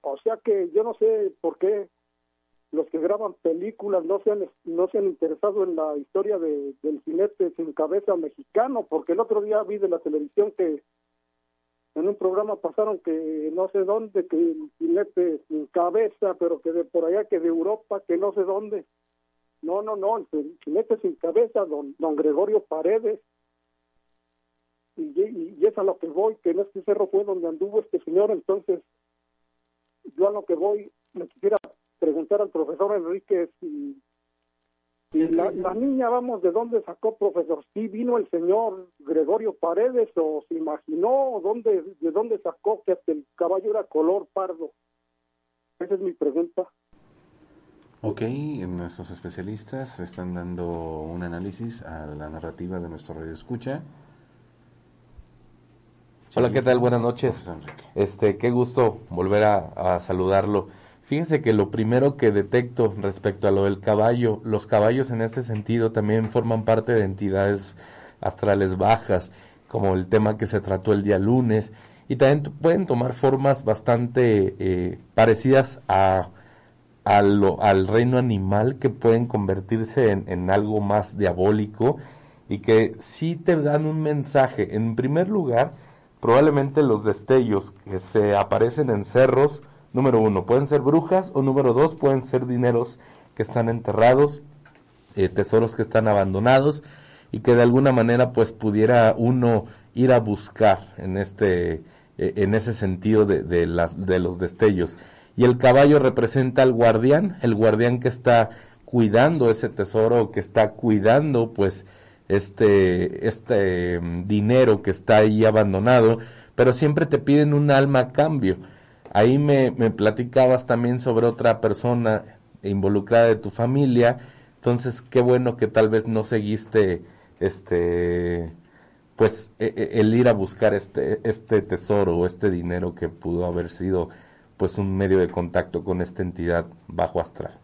o sea que yo no sé por qué los que graban películas no se han, no se han interesado en la historia de, del jinete sin cabeza mexicano, porque el otro día vi de la televisión que en un programa pasaron que no sé dónde, que el jinete sin cabeza, pero que de por allá, que de Europa, que no sé dónde. No, no, no, el jinete sin cabeza, don, don Gregorio Paredes, y, es a lo que voy, que en este cerro fue donde anduvo este señor, entonces yo a lo que voy me quisiera preguntar al profesor Enrique si, la, niña, vamos, ¿de dónde sacó profesor? ¿Si vino el señor Gregorio Paredes o se imaginó dónde, de dónde sacó que hasta el caballo era color pardo? Esa es mi pregunta. Ok, nuestros especialistas están dando un análisis a la narrativa de nuestro radio escucha. Hola, ¿qué tal? Buenas noches. Este, qué gusto volver a, saludarlo. Fíjense que lo primero que detecto respecto a lo del caballo, los caballos en este sentido también forman parte de entidades astrales bajas, como el tema que se trató el día lunes, y también pueden tomar formas bastante eh, parecidas a, al reino animal que pueden convertirse en, en algo más diabólico y que sí te dan un mensaje. En primer lugar, probablemente los destellos que se aparecen en cerros, número uno, pueden ser brujas o número dos, pueden ser dineros que están enterrados, eh, tesoros que están abandonados y que de alguna manera pues pudiera uno ir a buscar en este eh, en ese sentido de, de, los destellos y el caballo representa al guardián el guardián que está cuidando ese tesoro que está cuidando pues este, este mm, dinero que está ahí abandonado, pero siempre te piden un alma a cambio. Ahí me, me platicabas también sobre otra persona involucrada de tu familia, entonces qué bueno que tal vez no seguiste este pues e, e, el ir a buscar este este tesoro o este dinero que pudo haber sido pues un medio de contacto con esta entidad bajo astral.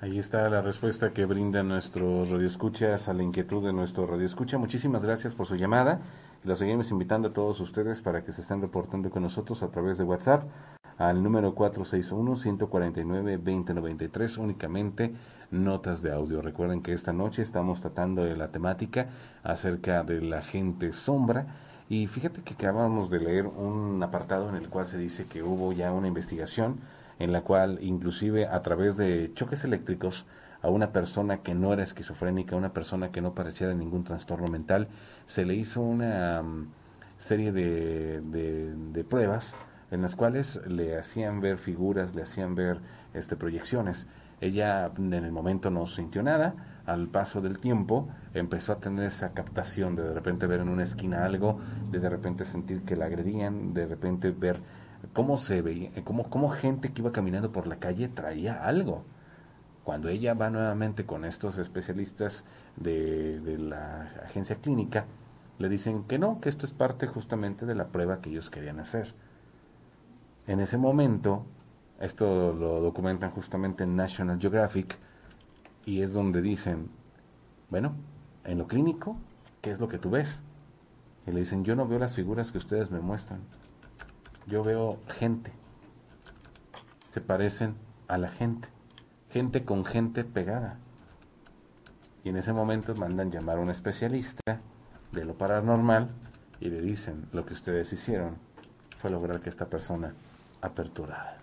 Ahí está la respuesta que brinda nuestro radioescuchas a la inquietud de nuestro radioescucha. Muchísimas gracias por su llamada. Los seguimos invitando a todos ustedes para que se estén reportando con nosotros a través de WhatsApp al número 461-149-2093, únicamente notas de audio. Recuerden que esta noche estamos tratando de la temática acerca de la gente sombra. Y fíjate que acabamos de leer un apartado en el cual se dice que hubo ya una investigación en la cual inclusive a través de choques eléctricos a una persona que no era esquizofrénica, una persona que no pareciera ningún trastorno mental, se le hizo una mm, serie de, de, pruebas en las cuales le hacían ver figuras, le hacían ver este, proyecciones. Ella en el momento no sintió nada, al paso del tiempo empezó a tener esa captación de de repente ver en una esquina algo, de de repente sentir que la agredían, de repente ver cómo se veía, eh, cómo, cómo gente que iba caminando por la calle traía algo. Cuando ella va nuevamente con estos especialistas de, de la agencia clínica, le dicen que no, que esto es parte justamente de la prueba que ellos querían hacer. En ese momento, esto lo documentan justamente en National Geographic, y es donde dicen, bueno, en lo clínico, ¿qué es lo que tú ves? Y le dicen, yo no veo las figuras que ustedes me muestran yo veo gente. Se parecen a la gente. Gente con gente pegada. Y en ese momento mandan llamar a un especialista de lo paranormal y le dicen, lo que ustedes hicieron fue lograr que esta persona aperturara.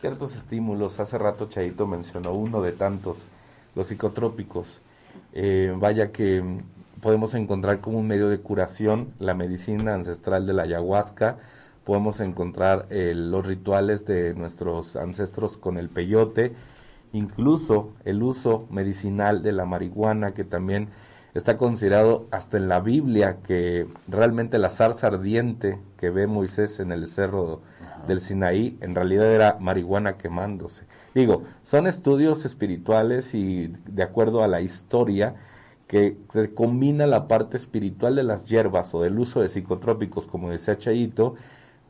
Ciertos estímulos, hace rato Chaito mencionó uno de tantos los psicotrópicos. Eh, vaya que podemos encontrar como un medio de curación la medicina ancestral de la ayahuasca, podemos encontrar eh, los rituales de nuestros ancestros con el peyote, incluso el uso medicinal de la marihuana que también está considerado hasta en la Biblia que realmente la zarza ardiente que ve Moisés en el cerro del Sinaí en realidad era marihuana quemándose. Digo, son estudios espirituales y de acuerdo a la historia que se combina la parte espiritual de las hierbas o del uso de psicotrópicos, como decía Chayito,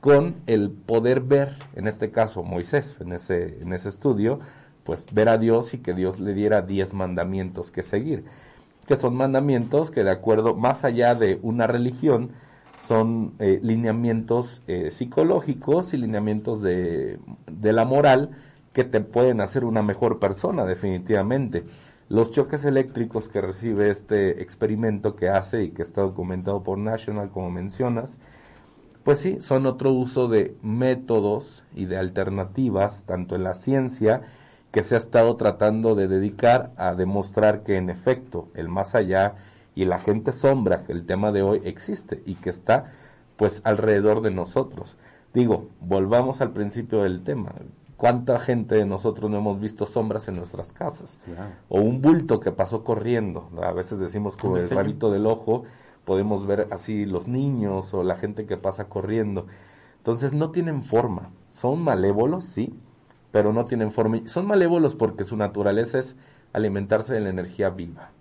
con el poder ver, en este caso Moisés, en ese, en ese estudio, pues ver a Dios y que Dios le diera diez mandamientos que seguir que son mandamientos que de acuerdo, más allá de una religión, son eh, lineamientos eh, psicológicos y lineamientos de, de la moral que te pueden hacer una mejor persona, definitivamente. Los choques eléctricos que recibe este experimento que hace y que está documentado por National, como mencionas, pues sí, son otro uso de métodos y de alternativas, tanto en la ciencia que se ha estado tratando de dedicar a demostrar que en efecto el más allá y la gente sombra, el tema de hoy existe y que está pues alrededor de nosotros. Digo, volvamos al principio del tema. ¿Cuánta gente de nosotros no hemos visto sombras en nuestras casas? O un bulto que pasó corriendo. A veces decimos con el rabito del ojo, podemos ver así los niños o la gente que pasa corriendo. Entonces no tienen forma. Son malévolos, sí, pero no tienen forma. Son malévolos porque su naturaleza es alimentarse de la energía viva.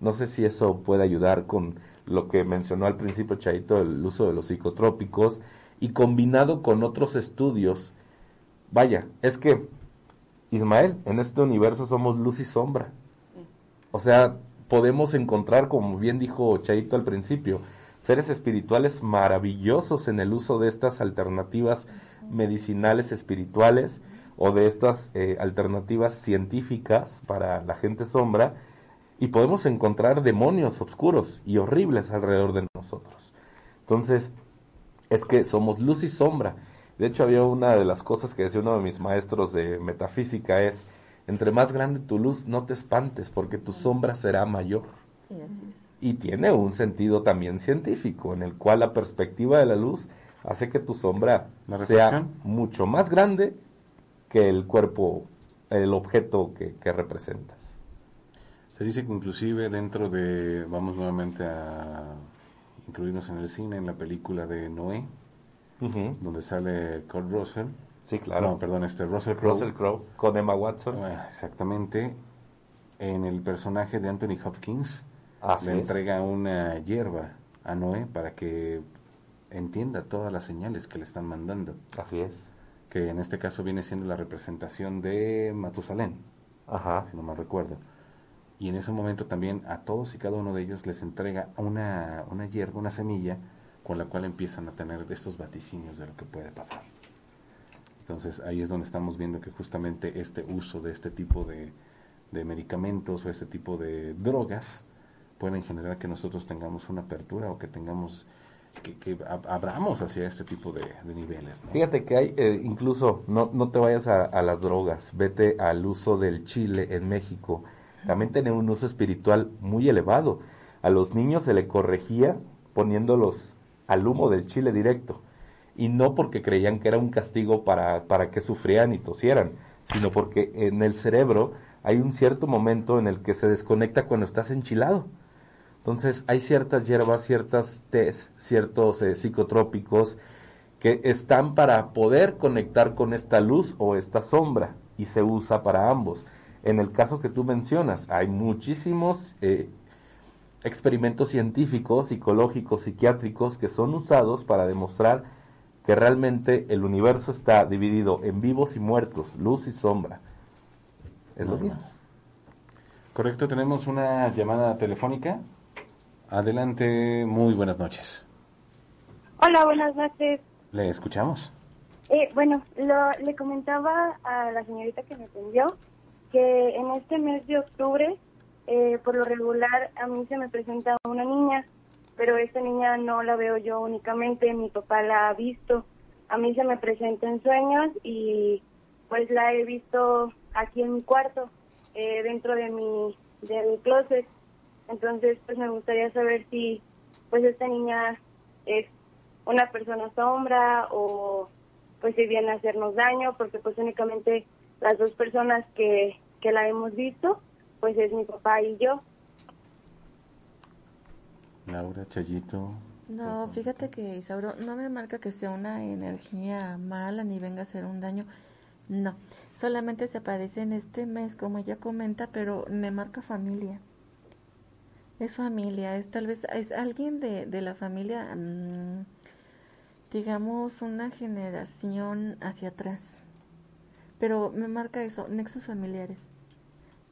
No sé si eso puede ayudar con lo que mencionó al principio Chaito, el uso de los psicotrópicos, y combinado con otros estudios. Vaya, es que, Ismael, en este universo somos luz y sombra. O sea, podemos encontrar, como bien dijo Chaito al principio, seres espirituales maravillosos en el uso de estas alternativas medicinales espirituales o de estas eh, alternativas científicas para la gente sombra y podemos encontrar demonios oscuros y horribles alrededor de nosotros. Entonces, es que somos luz y sombra. De hecho, había una de las cosas que decía uno de mis maestros de metafísica es, entre más grande tu luz, no te espantes, porque tu sombra será mayor. Y tiene un sentido también científico, en el cual la perspectiva de la luz hace que tu sombra sea mucho más grande que el cuerpo, el objeto que, representas. Se dice que inclusive dentro de, vamos nuevamente a incluirnos en el cine, en la película de Noé, donde sale Kurt Russell. Sí, claro. No, perdón, este Russell Crowe. Russell Crowe, con Emma Watson. Ah, exactamente. En el personaje de Anthony Hopkins, le entrega una hierba a Noé para que entienda todas las señales que le están mandando. Así es que en este caso viene siendo la representación de Matusalén, Ajá. si no mal recuerdo. Y en ese momento también a todos y cada uno de ellos les entrega una, una hierba, una semilla, con la cual empiezan a tener estos vaticinios de lo que puede pasar. Entonces ahí es donde estamos viendo que justamente este uso de este tipo de, de medicamentos o este tipo de drogas pueden generar que nosotros tengamos una apertura o que tengamos que, abramos hacia este tipo de, niveles. Fíjate que hay, eh, incluso, no, no te vayas a, las drogas, vete al uso del chile en México. También tiene un uso espiritual muy elevado. A los niños se le corregía poniéndolos al humo del chile directo. Y no porque creían que era un castigo para, para que sufrieran y tosieran, sino porque en el cerebro hay un cierto momento en el que se desconecta cuando estás enchilado. Entonces hay ciertas hierbas, ciertas tés, ciertos eh, psicotrópicos que están para poder conectar con esta luz o esta sombra y se usa para ambos. En el caso que tú mencionas, hay muchísimos eh, experimentos científicos, psicológicos, psiquiátricos que son usados para demostrar que realmente el universo está dividido en vivos y muertos, luz y sombra. Es lo mismo. Correcto, tenemos una llamada telefónica. Adelante, muy buenas noches. Hola, buenas noches. ¿Le escuchamos? Eh, bueno, le comentaba a la señorita que me atendió que en este mes de octubre, eh, por lo regular, a mí se me presenta una niña, pero esta niña no la veo yo únicamente, mi papá la ha visto. A mí se me presenta en sueños y pues la he visto aquí en mi cuarto. eh, dentro de mi, de mi closet. Entonces, pues me gustaría saber si, pues esta niña es una persona sombra o pues si viene a hacernos daño, porque pues únicamente las dos personas que, que la hemos visto, pues es mi papá y yo. Laura, Chayito. No, fíjate que Isauro no me marca que sea una energía mala ni venga a hacer un daño. No, solamente se aparece en este mes, como ella comenta, pero me marca familia. Es familia, es tal vez es alguien de, de la familia, mm, digamos, una generación hacia atrás. Pero me marca eso, nexos familiares.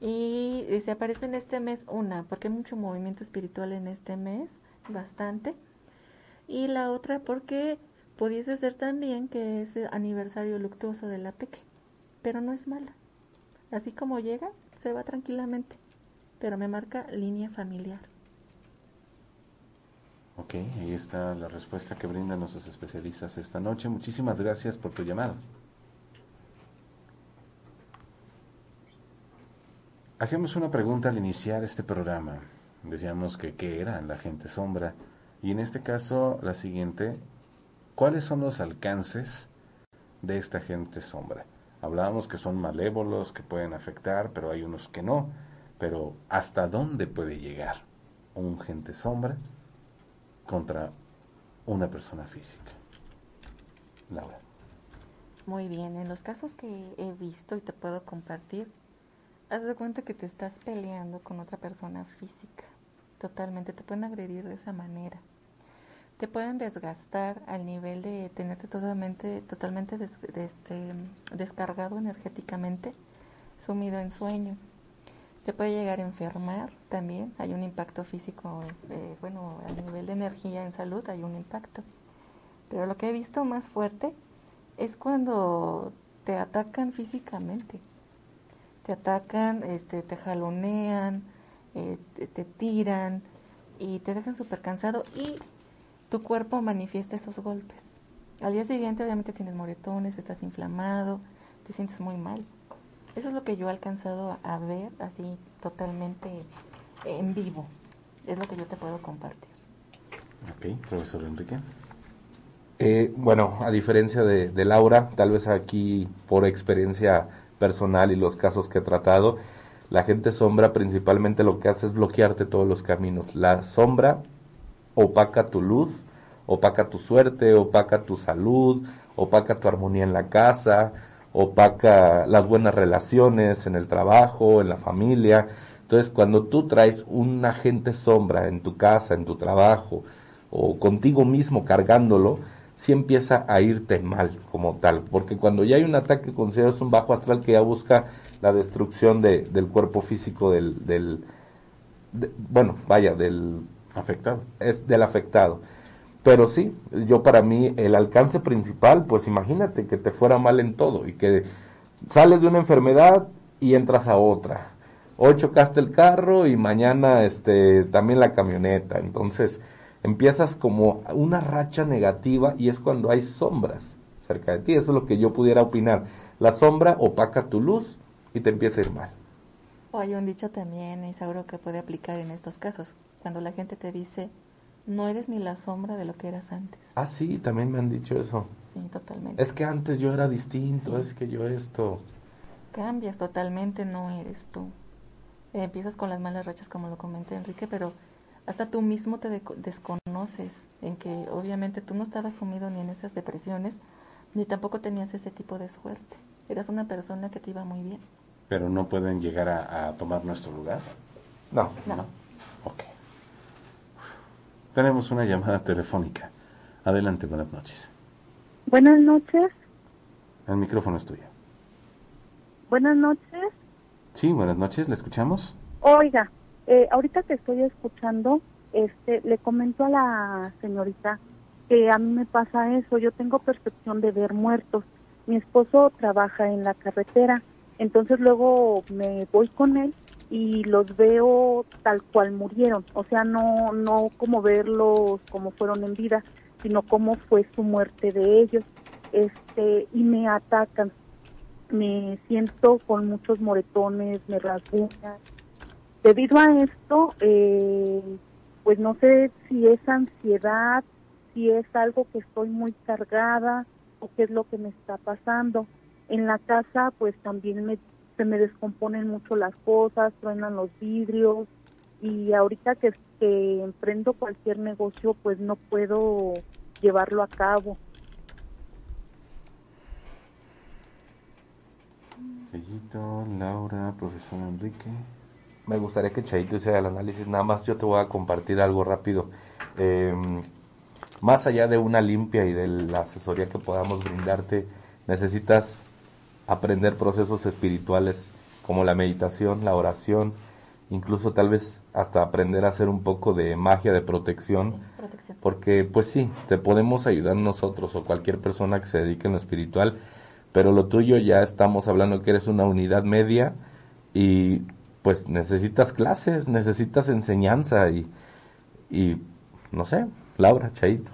Y, se aparece en este mes una, porque hay mucho movimiento espiritual en este mes, bastante. Y la otra porque pudiese ser también que es aniversario luctuoso de la peque, pero no es mala. Así como llega, se va tranquilamente, pero me marca línea familiar. Ok, ahí está la respuesta que brindan nuestros especialistas esta noche. Muchísimas gracias por tu llamado. Hacíamos una pregunta al iniciar este programa. Decíamos que qué era la gente sombra. Y en este caso, la siguiente, ¿cuáles son los alcances de esta gente sombra? Hablábamos que son malévolos, que pueden afectar, pero hay unos que no. Pero ¿hasta dónde puede llegar un gente sombra contra una persona física? Laura. Muy bien, en los casos que he visto y te puedo compartir, haz de cuenta que te estás peleando con otra persona física. Totalmente, te pueden agredir de esa manera. Te pueden desgastar al nivel de tenerte totalmente, totalmente este, descargado energéticamente, sumido en sueño. Te puede llegar a enfermar también. Hay un impacto físico, eh, bueno, a nivel de energía en salud hay un impacto. Pero lo que he visto más fuerte es cuando te atacan físicamente te atacan, este, te jalonean, eh, te, tiran y te dejan súper cansado y tu cuerpo manifiesta esos golpes. Al día siguiente obviamente tienes moretones, estás inflamado, te sientes muy mal. Eso es lo que yo he alcanzado a ver así totalmente en vivo. Es lo que yo te puedo compartir. Ok, profesor Enrique. Eh, bueno, a diferencia de, de Laura, tal vez aquí por experiencia personal y los casos que he tratado, la gente sombra principalmente lo que hace es bloquearte todos los caminos. La sombra opaca tu luz, opaca tu suerte, opaca tu salud, opaca tu armonía en la casa, opaca las buenas relaciones en el trabajo, en la familia. Entonces, cuando tú traes un agente sombra en tu casa, en tu trabajo, o contigo mismo cargándolo, si empieza a irte mal como tal, porque cuando ya hay un ataque considerado es un bajo astral que ya busca la destrucción de, del cuerpo físico del, del bueno, vaya, del afectado. Es del afectado. Pero sí, yo para mí el alcance principal, pues imagínate que te fuera mal en todo y que sales de una enfermedad y entras a otra. Hoy chocaste el carro y mañana este también la camioneta. Entonces, empiezas como una racha negativa y es cuando hay sombras cerca de ti. Eso es lo que yo pudiera opinar. La sombra opaca tu luz y te empieza a ir mal. O hay un dicho también, Isauro, que puede aplicar en estos casos. Cuando la gente te dice, no eres ni la sombra de lo que eras antes. Ah, sí, también me han dicho eso. Sí, totalmente. Es que antes yo era distinto, es que yo esto... Cambias totalmente, no eres tú. empiezas con las malas rachas, como lo comenté Enrique, pero hasta tú mismo te desconoces en que obviamente tú no estabas sumido ni en esas depresiones, ni tampoco tenías ese tipo de suerte. Eras una persona que te iba muy bien. Pero no pueden llegar a, tomar nuestro lugar. No. No. Ok. Tenemos una llamada telefónica. Adelante, buenas noches. Buenas noches. El micrófono es tuyo. Buenas noches. Sí, buenas noches, ¿le escuchamos? Oiga, eh, ahorita que estoy escuchando, este, le comento a la señorita que a mí me pasa eso, yo tengo percepción de ver muertos. Mi esposo trabaja en la carretera, entonces luego me voy con él y los veo tal cual murieron, o sea, no no como verlos como fueron en vida, sino cómo fue su muerte de ellos. Este, y me atacan. me siento con muchos moretones, me rasguñan. Debido a esto, eh, pues no sé si es ansiedad, si es algo que estoy muy cargada o qué es lo que me está pasando. En la casa, pues también me, se me descomponen mucho las cosas, truenan los vidrios y ahorita que, que emprendo cualquier negocio, pues no puedo llevarlo a cabo. Chayito, Laura, profesor Enrique. Me gustaría que Chayito hiciera el análisis. Nada más yo te voy a compartir algo rápido. Em, más allá de una limpia y de la asesoría que podamos brindarte, necesitas aprender procesos espirituales como la meditación, la oración, incluso tal vez hasta aprender a hacer un poco de magia de protección, protección, porque pues sí, te podemos ayudar nosotros o cualquier persona que se dedique en lo espiritual, pero lo tuyo ya estamos hablando que eres una unidad media y pues necesitas clases, necesitas enseñanza y, y no sé, Laura, Chaito.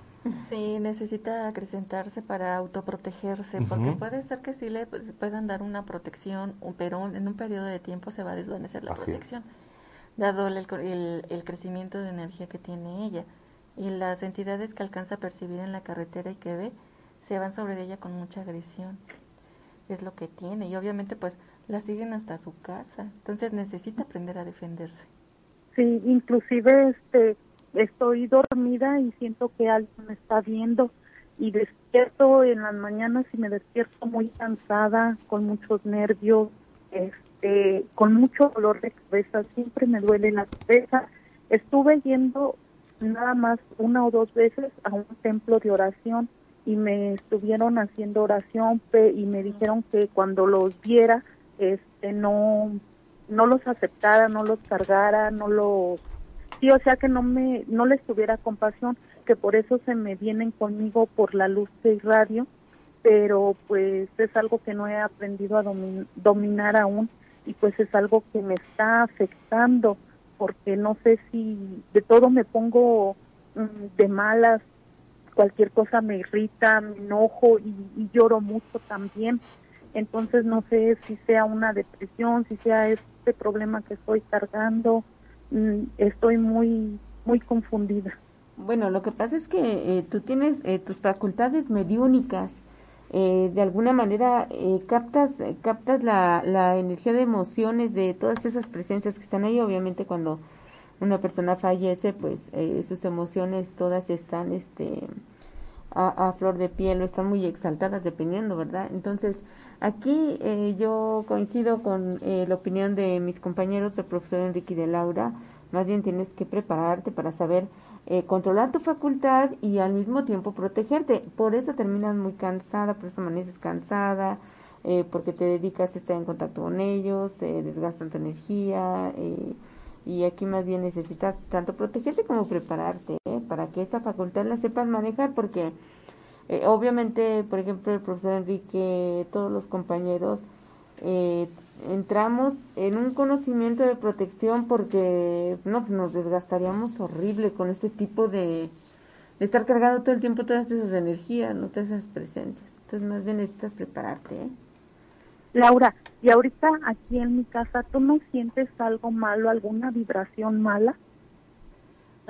Sí, necesita acrecentarse para autoprotegerse, porque puede ser que sí le puedan dar una protección, pero en un periodo de tiempo se va a desvanecer la protección, dado el, el, el, crecimiento de energía que tiene ella. Y las entidades que alcanza a percibir en la carretera y que ve, se van sobre ella con mucha agresión es lo que tiene y obviamente pues la siguen hasta su casa, entonces necesita aprender a defenderse. Sí, inclusive este estoy dormida y siento que alguien me está viendo y despierto en las mañanas y me despierto muy cansada, con muchos nervios, este, con mucho dolor de cabeza, siempre me duele la cabeza. Estuve yendo nada más una o dos veces a un templo de oración y me estuvieron haciendo oración y me dijeron que cuando los viera este no no los aceptara no los cargara no los sí o sea que no me no les tuviera compasión que por eso se me vienen conmigo por la luz de radio pero pues es algo que no he aprendido a dominar aún y pues es algo que me está afectando porque no sé si de todo me pongo mm, de malas cualquier cosa me irrita, me enojo y, lloro mucho también. Entonces no sé si sea una depresión, si sea este problema que estoy cargando. Mm, estoy muy, muy confundida. Bueno, lo que pasa es que eh, tú tienes eh, tus facultades mediúnicas. Eh, de alguna manera captas captas la, la energía de emociones de todas esas presencias que están ahí obviamente cuando una persona fallece, pues eh, sus emociones todas están este a, flor de piel o están muy exaltadas dependiendo, ¿verdad? Entonces, aquí eh, yo coincido con eh, la opinión de mis compañeros, el profesor Enrique de Laura, más bien tienes que prepararte para saber controlar tu facultad y al mismo tiempo protegerte. Por eso terminas muy cansada, por eso amaneces cansada, porque te dedicas a estar en contacto con ellos, desgastan tu energía, eh, y aquí más bien necesitas tanto protegerte como prepararte ¿eh? para que esa facultad la sepas manejar porque eh, obviamente por ejemplo el profesor Enrique todos los compañeros eh, entramos en un conocimiento de protección porque no pues nos desgastaríamos horrible con ese tipo de, de estar cargado todo el tiempo todas esas energías no todas esas presencias entonces más bien necesitas prepararte ¿eh? Laura, y ahorita aquí en mi casa, ¿tú no sientes algo malo, alguna vibración mala?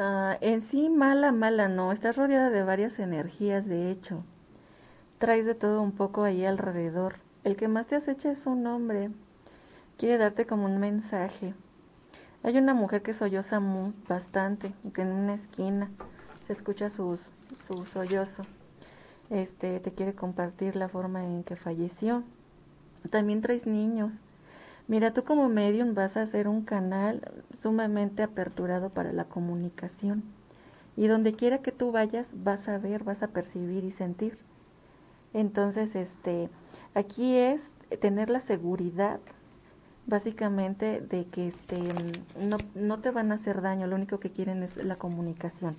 Ah, en sí, mala, mala no. Estás rodeada de varias energías, de hecho. Traes de todo un poco ahí alrededor. El que más te acecha es un hombre. Quiere darte como un mensaje. Hay una mujer que solloza muy, bastante, que en una esquina se escucha sus, su sollozo. Este, te quiere compartir la forma en que falleció también traes niños. Mira, tú como medium vas a ser un canal sumamente aperturado para la comunicación. Y donde quiera que tú vayas, vas a ver, vas a percibir y sentir. Entonces, este, aquí es tener la seguridad, básicamente, de que este, no, no te van a hacer daño, lo único que quieren es la comunicación.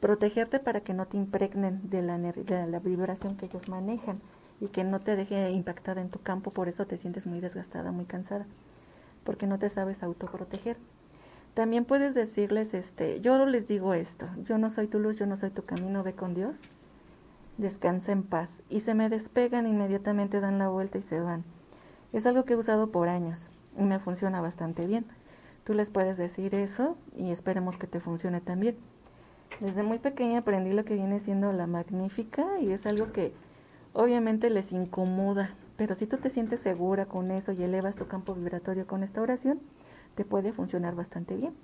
Protegerte para que no te impregnen de la, de la vibración que ellos manejan y que no te deje impactada en tu campo, por eso te sientes muy desgastada, muy cansada, porque no te sabes autoproteger. También puedes decirles, este, yo les digo esto, yo no soy tu luz, yo no soy tu camino, ve con Dios, descansa en paz. Y se me despegan, inmediatamente dan la vuelta y se van. Es algo que he usado por años y me funciona bastante bien. Tú les puedes decir eso y esperemos que te funcione también. Desde muy pequeña aprendí lo que viene siendo la magnífica y es algo que obviamente les incomoda, pero si tú te sientes segura con eso y elevas tu campo vibratorio con esta oración, te puede funcionar bastante bien.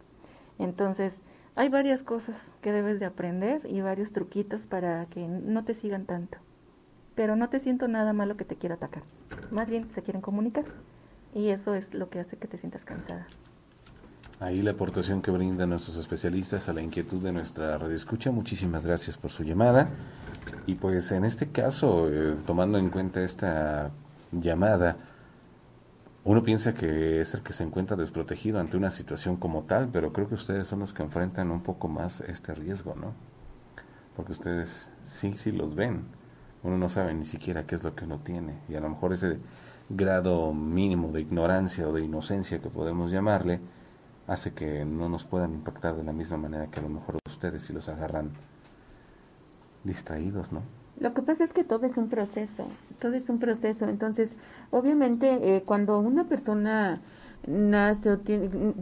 Entonces, hay varias cosas que debes de aprender y varios truquitos para que no te sigan tanto. Pero no te siento nada malo que te quiera atacar. Más bien se quieren comunicar. Y eso es lo que hace que te sientas cansada. Ahí la aportación que brindan nuestros especialistas a la inquietud de nuestra radio escucha. Muchísimas gracias por su llamada. Y pues en este caso, eh, tomando en cuenta esta llamada, uno piensa que es el que se encuentra desprotegido ante una situación como tal, pero creo que ustedes son los que enfrentan un poco más este riesgo, ¿no? Porque ustedes sí, sí los ven. Uno no sabe ni siquiera qué es lo que uno tiene. Y a lo mejor ese grado mínimo de ignorancia o de inocencia que podemos llamarle, hace que no nos puedan impactar de la misma manera que a lo mejor ustedes si los agarran distraídos, ¿no? Lo que pasa es que todo es un proceso, todo es un proceso. Entonces, obviamente, eh, cuando una persona nace,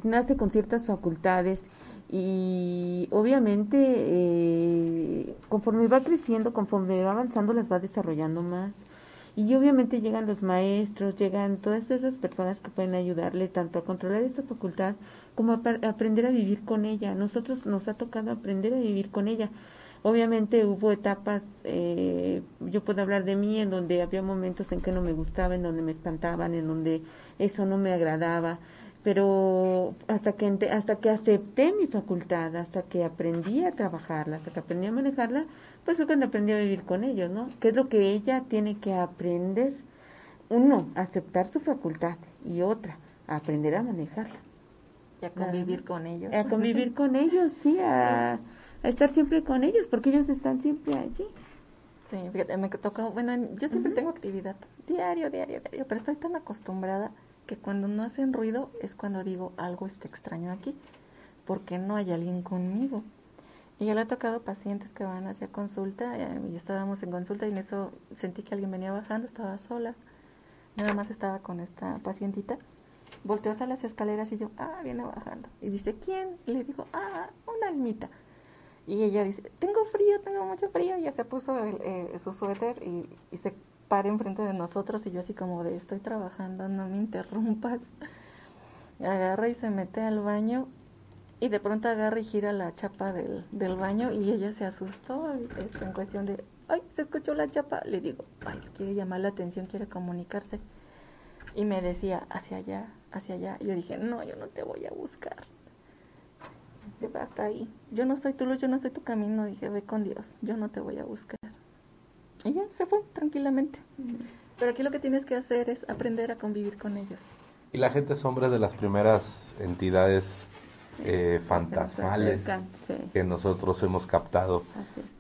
nace con ciertas facultades y obviamente eh, conforme va creciendo, conforme va avanzando, las va desarrollando más. Y obviamente llegan los maestros, llegan todas esas personas que pueden ayudarle tanto a controlar esa facultad como aprender a vivir con ella. Nosotros nos ha tocado aprender a vivir con ella. Obviamente hubo etapas, eh, yo puedo hablar de mí, en donde había momentos en que no me gustaba, en donde me espantaban, en donde eso no me agradaba, pero hasta que hasta que acepté mi facultad, hasta que aprendí a trabajarla, hasta que aprendí a manejarla, pues fue cuando aprendí a vivir con ellos, ¿no? ¿Qué es lo que ella tiene que aprender? Uno, aceptar su facultad y otra, aprender a manejarla. Y a convivir con ellos. A convivir con ellos, sí, a, estar siempre con ellos, porque ellos están siempre allí. Sí, fíjate, me tocó, bueno, yo siempre tengo actividad, diario, diario, diario, pero estoy tan acostumbrada que cuando no hacen ruido es cuando digo algo está extraño aquí, porque no hay alguien conmigo. Y ya le ha tocado pacientes que van hacia consulta eh, y estábamos en consulta y en eso sentí que alguien venía bajando, estaba sola, nada más estaba con esta pacientita. Volteó hacia las escaleras y yo, ah, viene bajando. Y dice, ¿quién? Y le digo, ah, una almita. Y ella dice, tengo frío, tengo mucho frío. Y ya se puso eh, su suéter y, se para enfrente de nosotros. Y yo así como de, estoy trabajando, no me interrumpas. Agarra y se mete al baño. Y de pronto agarra y gira la chapa del, del baño. Y ella se asustó este, en cuestión de, ay, se escuchó la chapa. Le digo, ay, quiere llamar la atención, quiere comunicarse. Y me decía, hacia allá, hacia allá. Y yo dije, no, yo no te voy a buscar hasta ahí. Yo no soy tu luz, yo no soy tu camino. Dije, ve con Dios, yo no te voy a buscar. Y ya se fue tranquilamente. Pero aquí lo que tienes que hacer es aprender a convivir con ellos. Y la gente sombra es de las primeras entidades eh, fantasmales que nosotros hemos captado.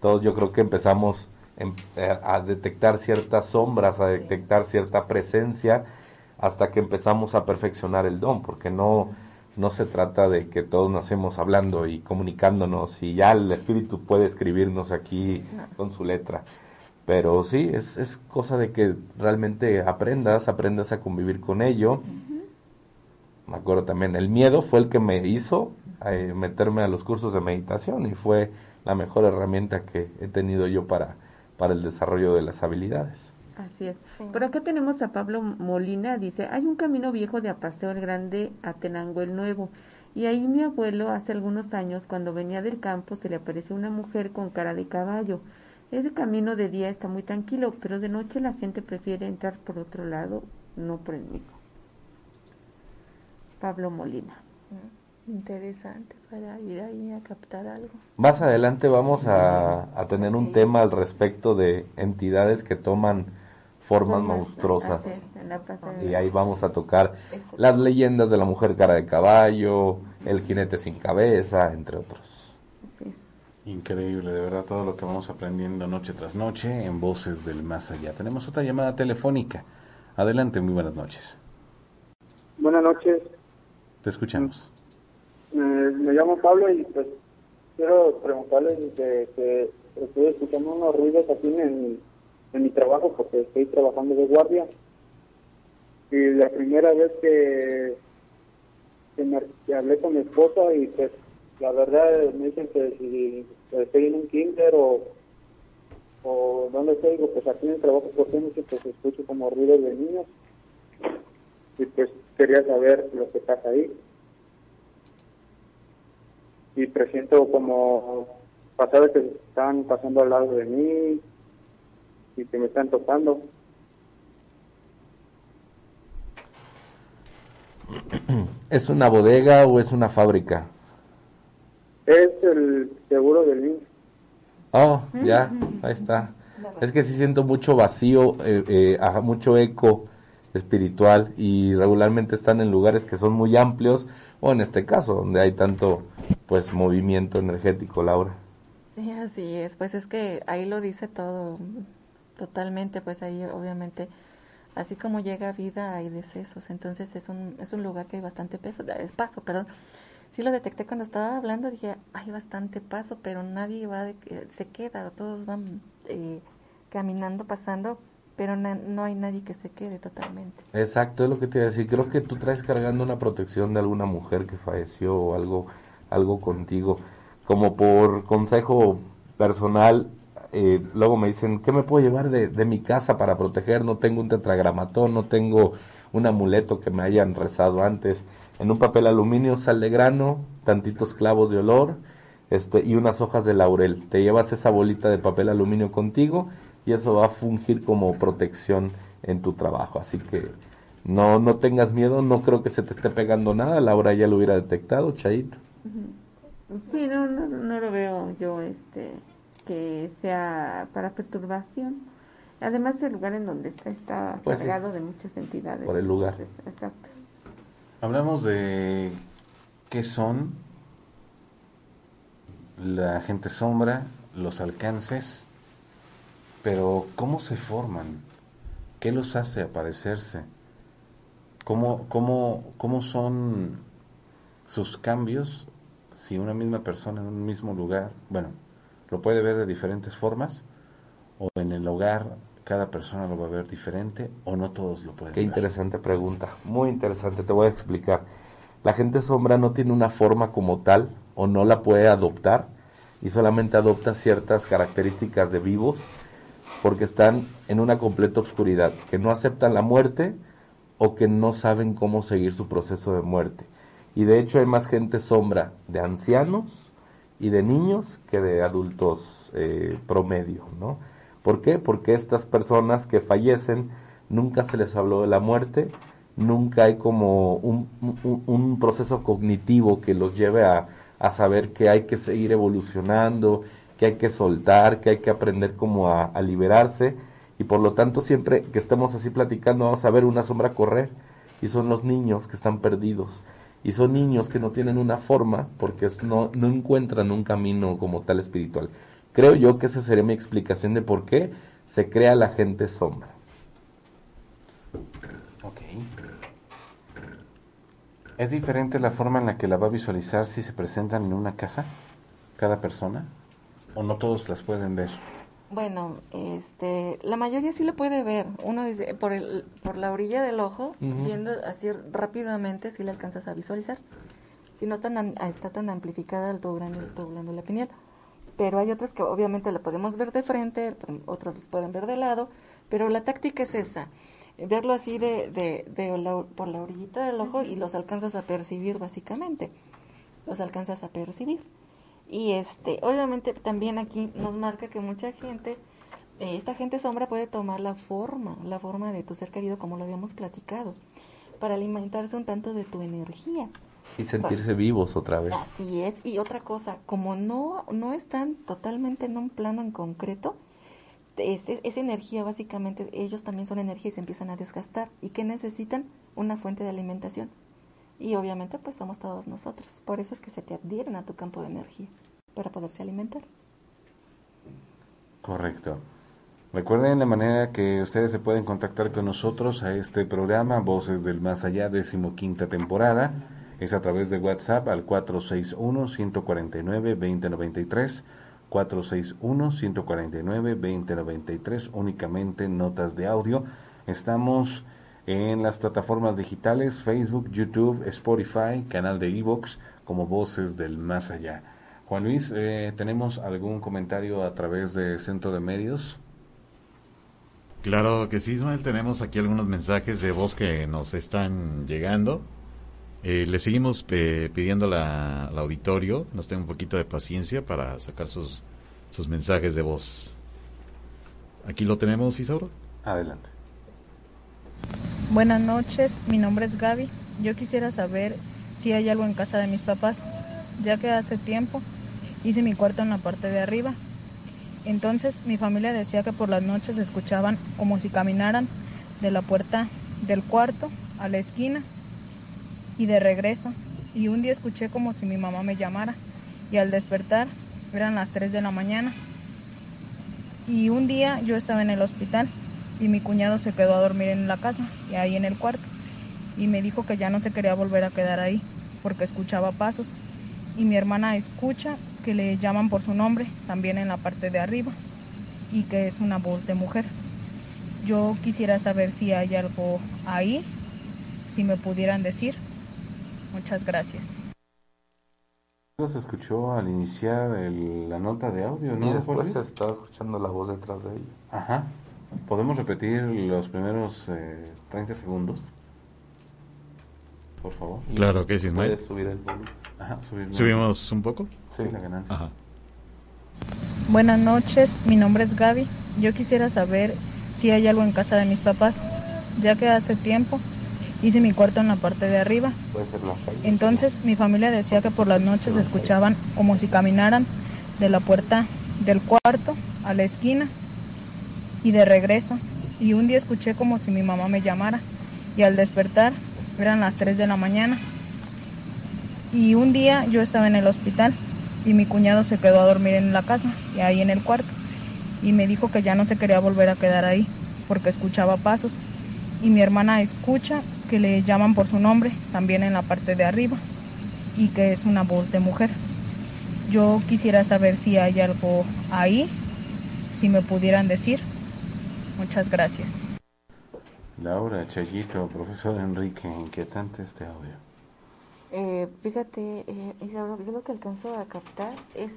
Todos yo creo que empezamos eh, a detectar ciertas sombras, a detectar cierta presencia, hasta que empezamos a perfeccionar el don, porque no no se trata de que todos nacemos hablando y comunicándonos y ya el espíritu puede escribirnos aquí con su letra. Pero sí, es, es cosa de que realmente aprendas, aprendas a convivir con ello. Me acuerdo también, el miedo fue el que me hizo eh, meterme a los cursos de meditación y fue la mejor herramienta que he tenido yo para, para el desarrollo de las habilidades. Así es. Por acá tenemos a Pablo Molina, dice, hay un camino viejo de Apaseo el Grande a Tenango el Nuevo. Y ahí mi abuelo hace algunos años, cuando venía del campo, se le apareció una mujer con cara de caballo. Ese camino de día está muy tranquilo, pero de noche la gente prefiere entrar por otro lado, no por el mismo. Pablo Molina. Mm, interesante para ir ahí a captar algo. Más adelante vamos a, a tener un tema al respecto de entidades que toman formas monstruosas. Y ahí vamos a tocar las leyendas de la mujer cara de caballo, el jinete sin cabeza, entre otros. Increíble, de verdad, todo lo que vamos aprendiendo noche tras noche en Voces del Más Allá. Tenemos otra llamada telefónica. Adelante, muy buenas noches. Buenas noches. Te escuchamos. me llamo Pablo y pues quiero preguntarles que, que estoy escuchando unos ruidos aquí en en mi trabajo porque estoy trabajando de guardia. Y la primera vez que, que, me, hablé con mi esposa y pues la verdad me dicen que si estoy en un kinder o, o donde estoy, pues aquí en el trabajo por que pues escucho como ruido de niños y pues quería saber lo que pasa ahí. Y presiento como pasadas que están pasando al lado de mí y que me están tocando. ¿Es una bodega o es una fábrica? Es el seguro del niño. Oh, ya, ahí está. Es que sí siento mucho vacío, eh, eh, mucho eco espiritual y regularmente están en lugares que son muy amplios o en este caso donde hay tanto pues movimiento energético, Laura. Sí, así es, pues es que ahí lo dice todo totalmente, pues ahí obviamente así como llega vida hay decesos, entonces es un es un lugar que hay bastante peso, paso, perdón. Sí lo detecté cuando estaba hablando, dije, hay bastante paso, pero nadie va de, se queda, todos van eh, caminando, pasando, pero no hay nadie que se quede totalmente. Exacto, es lo que te iba a decir. Creo que tú traes cargando una protección de alguna mujer que falleció o algo, algo contigo. Como por consejo personal, eh, luego me dicen, ¿qué me puedo llevar de, mi casa para proteger? No tengo un tetragramatón, no tengo un amuleto que me hayan rezado antes. En un papel aluminio, sal de grano, tantitos clavos de olor este, y unas hojas de laurel. Te llevas esa bolita de papel aluminio contigo y eso va a fungir como protección en tu trabajo. Así que no, no tengas miedo, no creo que se te esté pegando nada, Laura ya lo hubiera detectado, Chaito. Sí, no, no, no lo veo yo este que sea para perturbación. Además el lugar en donde está está pues cargado de muchas entidades. Por el lugar. exacto. Hablamos de qué son la gente sombra, los alcances, pero ¿cómo se forman? ¿Qué los hace aparecerse? ¿Cómo, cómo, cómo son sus cambios si una misma persona en un mismo lugar, bueno, lo puede ver de diferentes formas, o en el hogar cada persona lo va a ver diferente, o no todos lo pueden Qué interesante pregunta, muy interesante, te voy a explicar. La gente sombra no tiene una forma como tal, o no la puede adoptar, y solamente adopta ciertas características de vivos porque están en una completa oscuridad, que no aceptan la muerte o que no saben cómo seguir su proceso de muerte. Y de hecho hay más gente sombra de ancianos y de niños que de adultos eh, promedio, ¿no? ¿Por qué? Porque estas personas que fallecen nunca se les habló de la muerte, nunca hay como un, proceso cognitivo que los lleve a, a saber que hay que seguir evolucionando que hay que soltar, que hay que aprender como a, liberarse y por lo tanto siempre que estemos así platicando vamos a ver una sombra correr y son los niños que están perdidos y son niños que no tienen una forma porque no, no encuentran un camino como tal espiritual. Creo yo que esa sería mi explicación de por qué se crea la gente sombra. ¿Es diferente la forma en la que la va a visualizar si se presentan en una casa, cada persona? o no todos las pueden ver? Bueno, este, la mayoría sí lo puede ver. Uno dice, por, el, por la orilla del ojo, viendo así rápidamente, si le alcanzas a visualizar. Si no está tan, está tan amplificada el de la pineal. Pero hay otras que obviamente la podemos ver de frente, otras las pueden ver de lado, pero la táctica es esa, verlo así de, de, de por la orillita del ojo y los alcanzas a percibir básicamente. Los alcanzas a percibir. Y este, obviamente también aquí nos marca que mucha gente, eh, esta gente sombra puede tomar la forma, la forma de tu ser querido como lo habíamos platicado, para alimentarse un tanto de tu energía. Y sentirse vivos otra vez. Así es. Y otra cosa, como no, no están totalmente en un plano en concreto, esa energía básicamente, ellos también son energía y se empiezan a desgastar. ¿Y que necesitan? Una fuente de alimentación. Y obviamente pues somos todos nosotros. Por eso es que se te adhieren a tu campo de energía para poderse alimentar. Correcto. Recuerden la manera que ustedes se pueden contactar con nosotros a este programa Voces del Más Allá, decimoquinta temporada. Es a través de WhatsApp al 461-149-2093. 461-149-2093, únicamente notas de audio. Estamos en las plataformas digitales, Facebook, YouTube, Spotify, canal de Evox, como Voces del Más Allá. Juan Luis, eh, ¿tenemos algún comentario a través de Centro de Medios? Claro que sí, Ismael. Tenemos aquí algunos mensajes de voz que nos están llegando. Eh, le seguimos eh, pidiendo la, al auditorio, nos tenga un poquito de paciencia para sacar sus, sus mensajes de voz. Aquí lo tenemos, Isauro. Adelante. Buenas noches, mi nombre es Gaby. Yo quisiera saber si hay algo en casa de mis papás, ya que hace tiempo hice mi cuarto en la parte de arriba. Entonces mi familia decía que por las noches escuchaban como si caminaran de la puerta del cuarto a la esquina y de regreso. Y un día escuché como si mi mamá me llamara y al despertar eran las 3 de la mañana. Y un día yo estaba en el hospital y mi cuñado se quedó a dormir en la casa y ahí en el cuarto y me dijo que ya no se quería volver a quedar ahí porque escuchaba pasos y mi hermana escucha que le llaman por su nombre también en la parte de arriba y que es una voz de mujer. Yo quisiera saber si hay algo ahí, si me pudieran decir. Muchas gracias. Se escuchó al iniciar el- la nota de audio, ¿no? Y después se estaba escuchando la voz detrás de ella. Ajá. ¿Podemos repetir los primeros eh, 30 segundos? Por favor. Claro que sí, Ismael. Puedes subir el volumen. Ajá, subir el ¿Subimos un poco? Sí, la ganancia. Ajá. Buenas noches, mi nombre es Gaby. Yo quisiera saber si hay algo en casa de mis papás, ya que hace tiempo hice mi cuarto en la parte de arriba. Puede ser la calle. Entonces mi familia decía que por las noches escuchaban como si caminaran de la puerta del cuarto a la esquina y de regreso. Y un día escuché como si mi mamá me llamara y al despertar eran las 3 de la mañana. Y un día yo estaba en el hospital y mi cuñado se quedó a dormir en la casa y ahí en el cuarto y me dijo que ya no se quería volver a quedar ahí porque escuchaba pasos y mi hermana escucha que le llaman por su nombre también en la parte de arriba y que es una voz de mujer. Yo quisiera saber si hay algo ahí, si me pudieran decir. Muchas gracias. Laura, Chayito, profesor Enrique, inquietante este audio. Eh, fíjate, eh, yo lo que alcanzo a captar es,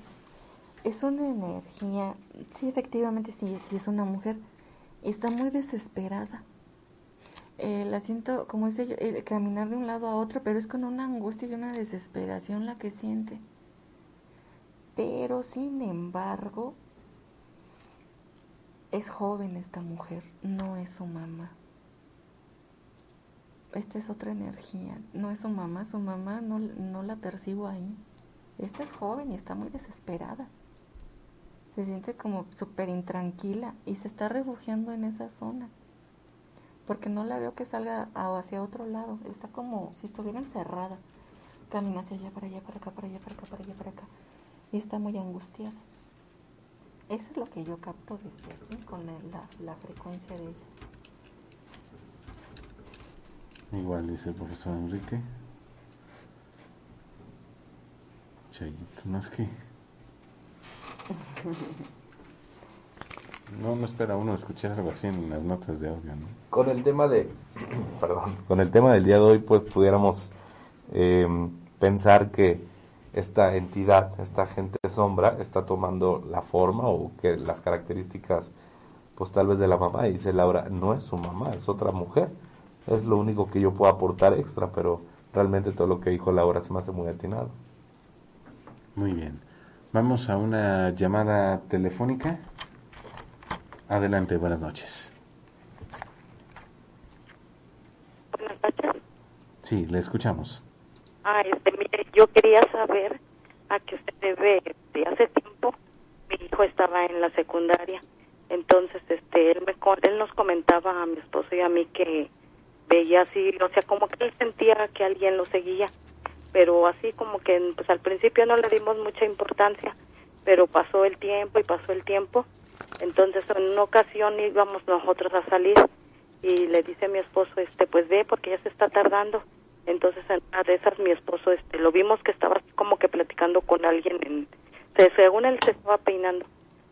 es una energía, sí, efectivamente, sí, sí es una mujer, está muy desesperada. Eh, la siento, como dice yo, eh, caminar de un lado a otro, pero es con una angustia y una desesperación la que siente. Pero, sin embargo, es joven esta mujer, no es su mamá. Esta es otra energía, no es su mamá, su mamá no, la percibo ahí. Esta es joven y está muy desesperada. Se siente como súper intranquila y se está refugiando en esa zona. Porque no la veo que salga hacia otro lado. Está como si estuviera encerrada. Camina hacia allá, para allá, para acá, para allá, para acá, para allá, para acá. Y está muy angustiada. Eso es lo que yo capto desde aquí con la, la- la frecuencia de ella. Igual dice el profesor Enrique. Chayito, es que... No, no espera uno escuchar algo así en las notas de audio, ¿no? Con el tema de, perdón, con el tema del día de hoy, pues pudiéramos eh, pensar que esta entidad, esta gente sombra, está tomando la forma o que las características, pues tal vez de la mamá. Y dice Laura, no es su mamá, es otra mujer. Es lo único que yo puedo aportar extra, pero realmente todo lo que dijo Laura se me hace muy atinado. Muy bien. Vamos a una llamada telefónica. Adelante, buenas noches. Buenas noches. Sí, le escuchamos. Ah, este, mire, yo quería saber a qué usted debe. De hace tiempo, mi hijo estaba en la secundaria. Entonces, este, él, me, él nos comentaba a mi esposo y a mí que veía así, o sea, como que él sentía que alguien lo seguía. Pero así como que, pues al principio no le dimos mucha importancia. Pero pasó el tiempo y pasó el tiempo. Entonces, en una ocasión íbamos nosotros a salir y le dice a mi esposo, este, pues ve porque ya se está tardando. Entonces, en una de esas, mi esposo, este, lo vimos que estaba como que platicando con alguien, en, se- según él se estaba peinando,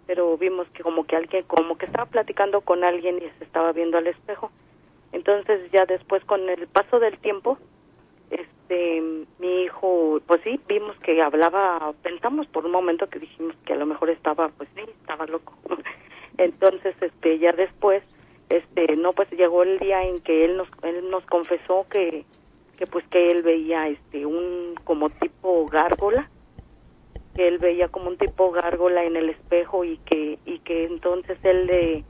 pero vimos que como que alguien, como que estaba platicando con alguien y se estaba viendo al espejo. Entonces ya después con el paso del tiempo, este, mi hijo, pues sí, vimos que hablaba, pensamos por un momento que dijimos que a lo mejor estaba, pues sí, estaba loco. Entonces, este, ya después, este, no, pues llegó el día en que él nos, él nos confesó que, que pues que él veía, este, un como tipo gárgola, que él veía como un tipo gárgola en el espejo y que, y que entonces él le,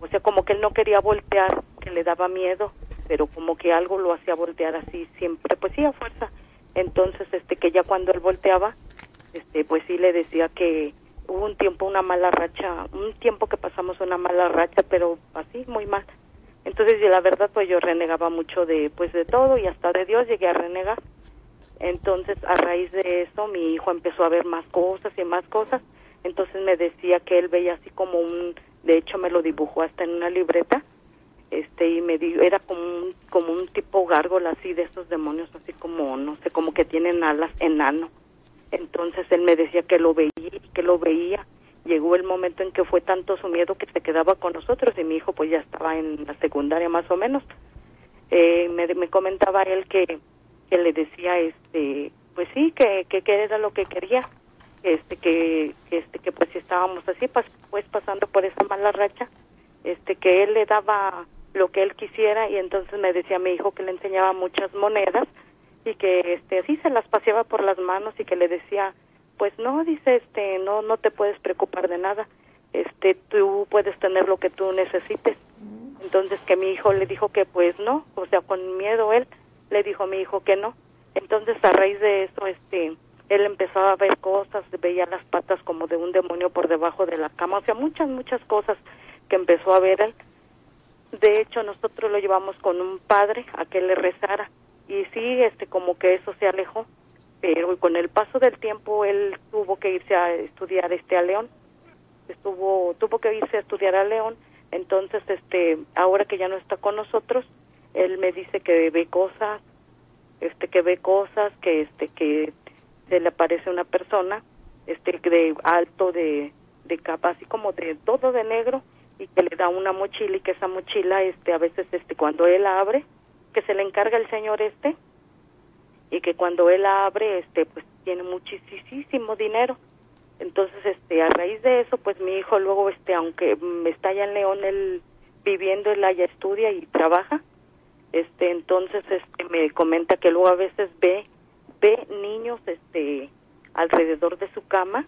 o sea, como que él no quería voltear, que le daba miedo pero como que algo lo hacía voltear así siempre, pues sí a fuerza. Entonces, este, que ya cuando él volteaba, este, pues sí le decía que hubo un tiempo una mala racha, un tiempo que pasamos una mala racha, pero así muy mal. Entonces, y la verdad, pues yo renegaba mucho de, pues de todo y hasta de Dios llegué a renegar. Entonces, a raíz de eso, mi hijo empezó a ver más cosas y más cosas. Entonces me decía que él veía así como un, de hecho me lo dibujó hasta en una libreta, este y me dijo era como un, como un tipo gárgola así de esos demonios así como no sé como que tienen alas enano entonces él me decía que lo veía que lo veía llegó el momento en que fue tanto su miedo que se quedaba con nosotros y mi hijo pues ya estaba en la secundaria más o menos. Eh, me, me comentaba él que que le decía este pues sí que, que, que era lo que quería este que, que este que pues si estábamos así pues, pues pasando por esa mala racha este que él le daba lo que él quisiera y entonces me decía mi hijo que le enseñaba muchas monedas y que este así se las paseaba por las manos y que le decía pues no dice este no no te puedes preocupar de nada. Este tú puedes tener lo que tú necesites. Entonces que mi hijo le dijo que pues no o sea con miedo él le dijo a mi hijo que no. Entonces a raíz de eso este él empezaba a ver cosas veía las patas como de un demonio por debajo de la cama o sea muchas muchas cosas que empezó a ver él. De hecho nosotros lo llevamos con un padre a que le rezara. Y sí este como que eso se alejó pero con el paso del tiempo él tuvo que irse a estudiar este a León. Estuvo tuvo que irse a estudiar a León. Entonces este ahora que ya no está con nosotros él me dice que ve cosas este que ve cosas que este que se le aparece una persona este de alto de de capa así como de todo de negro y que le da una mochila y que esa mochila este a veces este cuando él abre que se le encarga el señor este y que cuando él abre este pues tiene muchísimo dinero. Entonces este a raíz de eso pues mi hijo luego este aunque está allá en León él viviendo él allá estudia y trabaja este entonces este me comenta que luego a veces ve ve niños este alrededor de su cama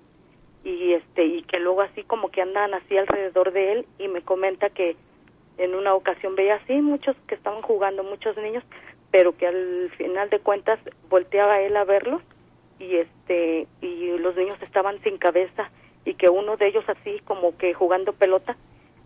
y este y que luego así como que andan así alrededor de él y me comenta que en una ocasión veía así muchos que estaban jugando muchos niños pero que al final de cuentas volteaba él a verlos y este y los niños estaban sin cabeza y que uno de ellos así como que jugando pelota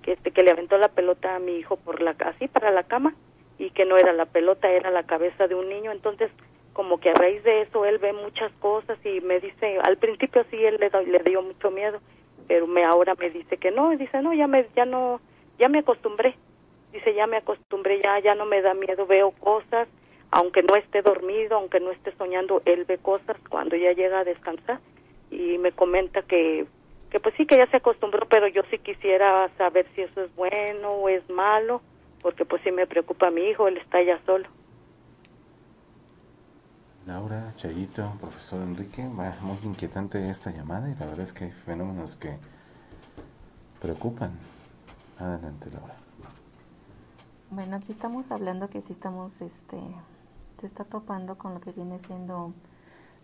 que este que le aventó la pelota a mi hijo por la así para la cama y que no era la pelota era la cabeza de un niño entonces como que a raíz de eso él ve muchas cosas y me dice, al principio sí él le, le dio mucho miedo, pero me ahora me dice que no, dice, no, ya me ya no ya me acostumbré. Dice, ya me acostumbré, ya ya no me da miedo, veo cosas, aunque no esté dormido, aunque no esté soñando, él ve cosas cuando ya llega a descansar y me comenta que que pues sí que ya se acostumbró, pero yo sí quisiera saber si eso es bueno o es malo, porque pues sí me preocupa mi hijo, él está ya solo. Laura, Chayito, profesor Enrique, muy inquietante esta llamada y la verdad es que hay fenómenos que preocupan. Adelante, Laura. Bueno, aquí estamos hablando que si estamos, este, se está topando con lo que viene siendo,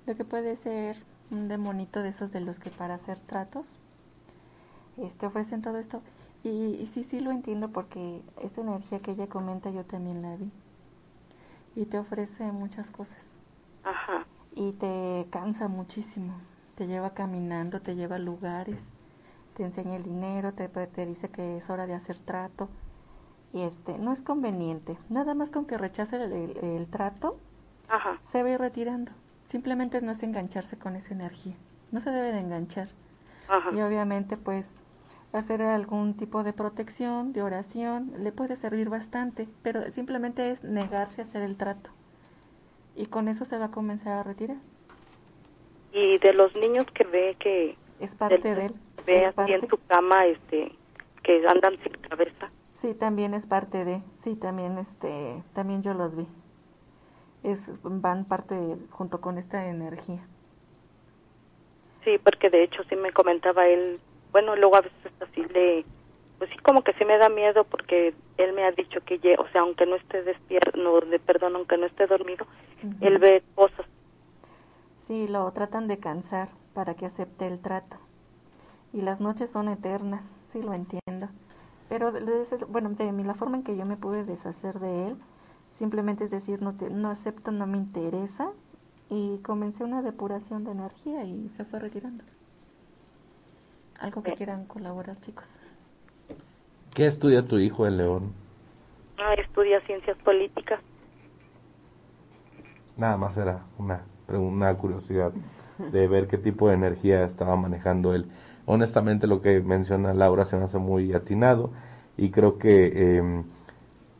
lo que puede ser un demonito de esos de los que para hacer tratos, este, ofrecen todo esto. Y, y sí, sí lo entiendo porque esa energía que ella comenta yo también la vi. Y te ofrece muchas cosas Ajá. y te cansa muchísimo. Te lleva caminando, te lleva a lugares, te enseña el dinero, te, te dice que es hora de hacer trato. Y este, no es conveniente. Nada más con que rechace el, el- el trato, Ajá. se va a ir retirando. Simplemente no es engancharse con esa energía. No se debe de enganchar. Ajá. Y obviamente, pues, hacer algún tipo de protección, de oración, le puede servir bastante, pero simplemente es negarse a hacer el trato. Y con eso se va a comenzar a retirar. Y de los niños que ve que Es parte de él. ve así en su cama este que andan sin cabeza. Sí, también es parte de, sí, también este, también yo los vi. Es, van parte junto con esta energía. Sí, porque de hecho sí me comentaba él, bueno, luego a veces así le, pues sí como que sí me da miedo porque él me ha dicho que, o sea, aunque no esté despierto, no, de, perdón, aunque no esté dormido, él ve cosas. Sí, lo tratan de cansar para que acepte el trato. Y las noches son eternas, sí lo entiendo. Pero, bueno, de la forma en que yo me pude deshacer de él, simplemente es decir, no, te, no acepto, no me interesa, y comencé una depuración de energía y se fue retirando. Algo que quieran colaborar, chicos. ¿Qué estudia tu hijo en León? Ah, estudia ciencias políticas. Nada más era una, una curiosidad de ver qué tipo de energía estaba manejando él. Honestamente lo que menciona Laura se me hace muy atinado y creo que em,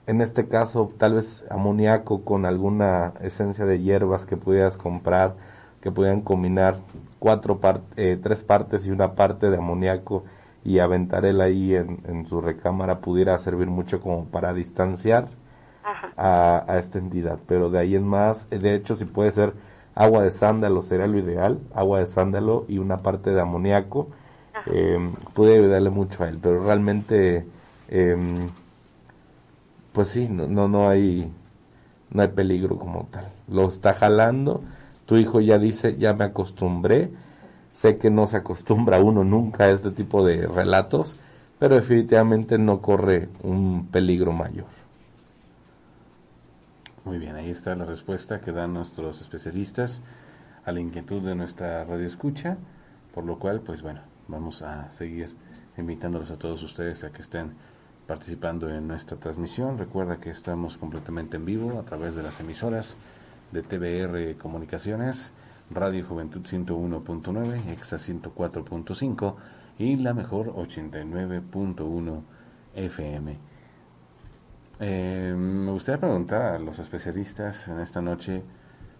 en este caso tal vez amoníaco con alguna esencia de hierbas que pudieras comprar, que pudieran combinar cuatro eh, tres partes y una parte de amoníaco y aventar él ahí en, su recámara pudiera servir mucho como para distanciar a, esta entidad. Pero de ahí en más, de hecho si puede ser agua de sándalo sería lo ideal, agua de sándalo y una parte de amoníaco, eh, puede ayudarle mucho a él, pero realmente... Eh, pues sí, no, no, no hay, no hay peligro como tal. Lo está jalando, tu hijo ya dice, ya me acostumbré, sé que no se acostumbra uno nunca a este tipo de relatos, pero definitivamente no corre un peligro mayor. Muy bien, ahí está la respuesta que dan nuestros especialistas a la inquietud de nuestra radio escucha, por lo cual, pues bueno, vamos a seguir invitándolos a todos ustedes a que estén participando en nuestra transmisión. Recuerda que estamos completamente en vivo a través de las emisoras de TBR Comunicaciones, Radio Juventud 101.9, EXA 104.5 y la mejor 89.1 FM. Eh, me gustaría preguntar a los especialistas en esta noche,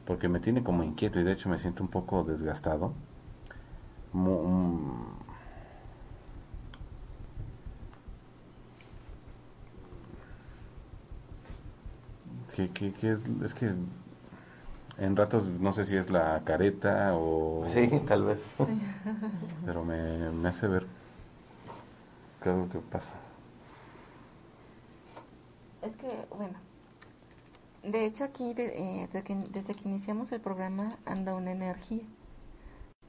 porque me tiene como inquieto y de hecho me siento un poco desgastado. Que, es, que en ratos no sé si es la careta o... Sí, tal vez. Pero me, me hace ver qué es lo que pasa. Es que, bueno, de hecho aquí eh, desde, que, desde que iniciamos el programa anda una energía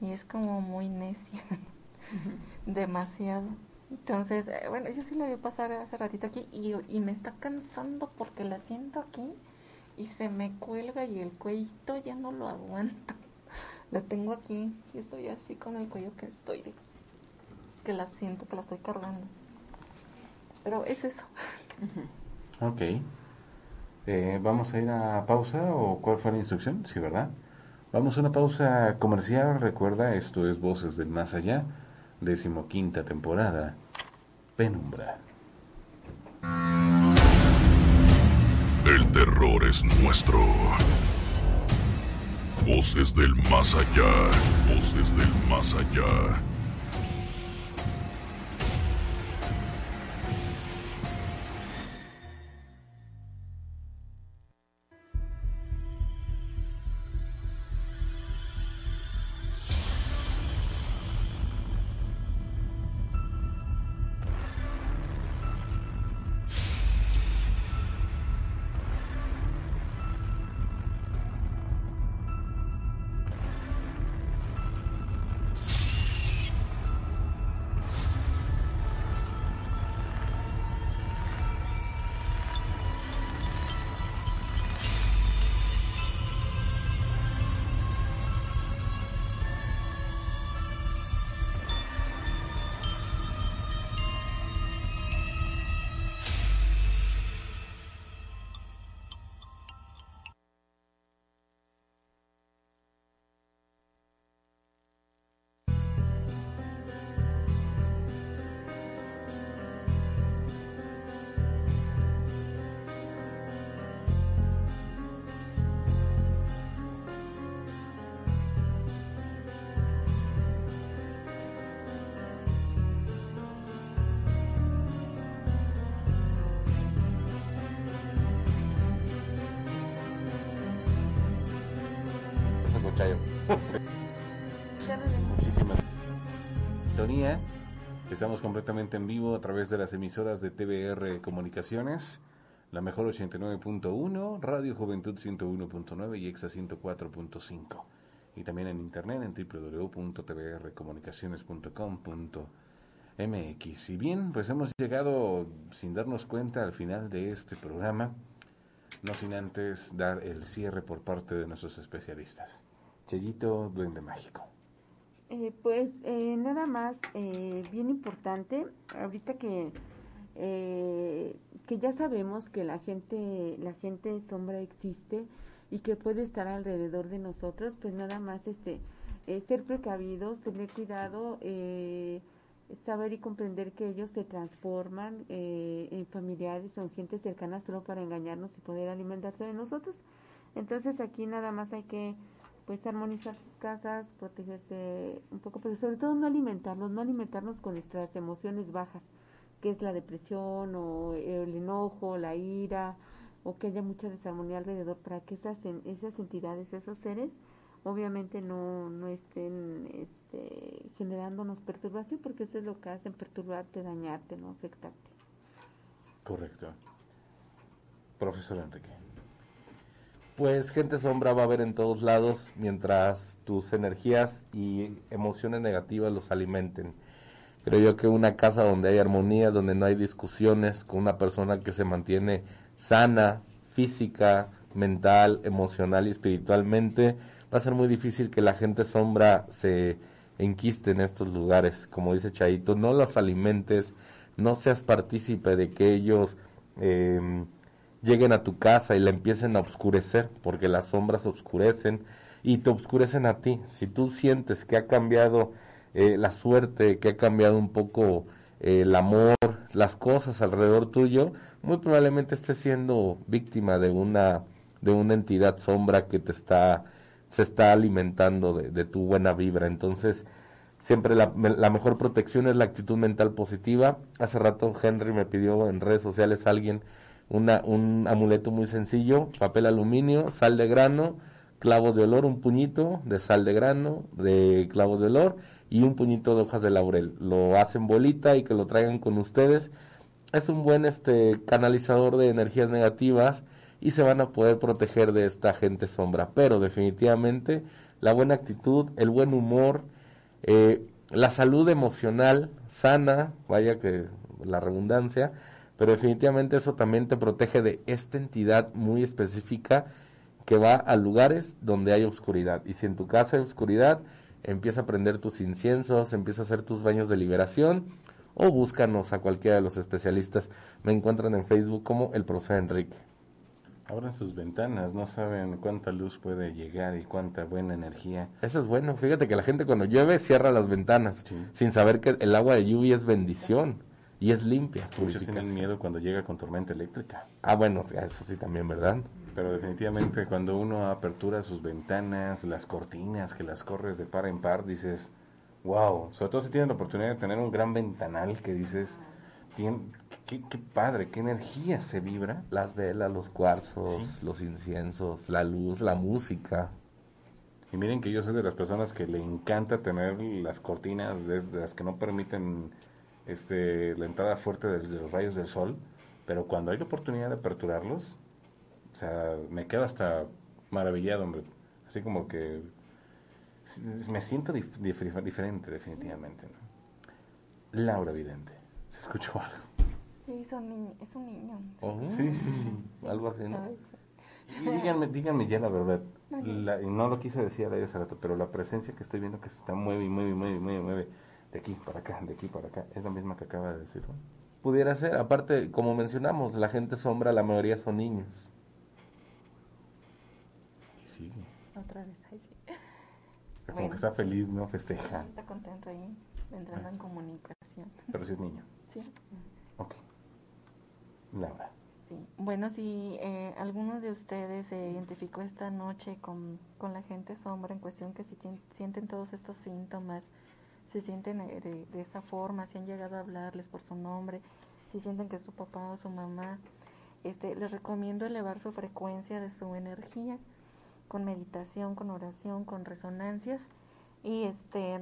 y es como muy necia, demasiado. Entonces, eh, bueno, yo sí la vi pasar hace ratito aquí y, y, me está cansando porque la siento aquí y se me cuelga y el cuellito ya no lo aguanto. La tengo aquí y estoy así con el cuello que estoy, que la siento, que la estoy cargando. Pero es eso. Ok. Eh, ¿Vamos a ir a pausa o cuál fue la instrucción? Sí, ¿verdad? Vamos a una pausa comercial. Recuerda, esto es Voces del Más Allá decimoquinta temporada, Penumbra. El terror es nuestro. Voces del más allá, voces del más allá. Muchísimas sintonía. Estamos completamente en vivo a través de las emisoras de TBR Comunicaciones, la mejor 89.1, Radio Juventud 101.9 y Exa 104.5. Y también en internet en www.tbrcomunicaciones.com.mx. Y bien, pues hemos llegado sin darnos cuenta al final de este programa, no sin antes dar el cierre por parte de nuestros especialistas. Chellito, Duende Mágico. Eh, pues eh, nada más, eh, bien importante, ahorita que que ya sabemos que la gente, la gente sombra existe y que puede estar alrededor de nosotros, pues nada más este ser precavidos, tener cuidado, saber y comprender que ellos se transforman en familiares o en gente cercana solo para engañarnos y poder alimentarse de nosotros. Entonces aquí nada más hay que pues armonizar sus casas, protegerse un poco, pero sobre todo no alimentarnos, no alimentarnos con nuestras emociones bajas, que es la depresión o el enojo, la ira, o que haya mucha desarmonía alrededor para que esas, esas entidades, esos seres, obviamente no, no estén este, generándonos perturbación, porque eso es lo que hacen, perturbarte, dañarte, no afectarte. Correcto. Profesor Enrique. Pues gente sombra va a haber en todos lados mientras tus energías y emociones negativas los alimenten. Creo yo que una casa donde hay armonía, donde no hay discusiones, con una persona que se mantiene sana, física, mental, emocional y espiritualmente, va a ser muy difícil que la gente sombra se enquiste en estos lugares. Como dice Chaito, no los alimentes, no seas partícipe de que ellos... Eh, lleguen a tu casa y la empiecen a oscurecer, porque las sombras oscurecen y te oscurecen a ti. Si tú sientes que ha cambiado eh, la suerte, que ha cambiado un poco eh, el amor, las cosas alrededor tuyo, muy probablemente estés siendo víctima de una de una entidad sombra que te está se está alimentando de, tu buena vibra. Entonces, siempre la, la, mejor protección es la actitud mental positiva. Hace rato Henry me pidió en redes sociales alguien una, un amuleto muy sencillo, papel aluminio, sal de grano, clavos de olor, un puñito de sal de grano, de clavos de olor y un puñito de hojas de laurel. Lo hacen bolita y que lo traigan con ustedes. Es un buen este canalizador de energías negativas y se van a poder proteger de esta gente sombra. Pero definitivamente la buena actitud, el buen humor, eh, la salud emocional sana, vaya que la redundancia, pero definitivamente eso también te protege de esta entidad muy específica que va a lugares donde hay oscuridad. Y si en tu casa hay oscuridad, empieza a prender tus inciensos, empieza a hacer tus baños de liberación o búscanos a cualquiera de los especialistas. Me encuentran en Facebook como el profesor Enrique. Abran sus ventanas, no saben cuánta luz puede llegar y cuánta buena energía. Eso es bueno. Fíjate que la gente cuando llueve cierra las ventanas, sin saber que el agua de lluvia es bendición. Y es limpia. Muchos tienen miedo cuando llega con tormenta eléctrica. Ah, bueno, eso sí también, ¿verdad? Pero definitivamente cuando uno apertura sus ventanas, las cortinas, que las corres de par en par, dices, wow, sobre todo si tienes la oportunidad de tener un gran ventanal que dices, qué, qué, padre, qué energía se vibra. Las velas, los cuarzos, los inciensos, la luz, la música. Y miren que yo soy de las personas que le encanta tener las cortinas de las que no permiten este, la entrada fuerte de, los rayos del sol, pero cuando hay la oportunidad de aperturarlos, o sea, me quedo hasta maravillado, hombre. Así como que me siento diferente, definitivamente. Laura Vidente, ¿se escuchó algo? Sí, es un niño. Es un niño. Oh, sí, sí, sí, algo así, ¿no? Y díganme, díganme ya la verdad. y no lo quise decir a hace rato, pero la presencia que estoy viendo que se está mueve y mueve y mueve y mueve, mueve de aquí para acá, de aquí para acá, es la misma que acaba de decir. Pudiera ser, aparte, como mencionamos, la gente sombra, la mayoría son niños. Y sigue. Otra vez, ahí sí. Como que está feliz, ¿no? Festeja. Está contento ahí, entrando en comunicación. Pero si es niño. Sí. Ok. Laura. Sí. Bueno, si eh, alguno de ustedes se identificó esta noche con, con la gente sombra en cuestión que si sienten todos estos síntomas, se sienten eh, de, esa forma, si han llegado a hablarles por su nombre, si sienten que es su papá o su mamá, este, les recomiendo elevar su frecuencia de su energía con meditación, con oración, con resonancias y este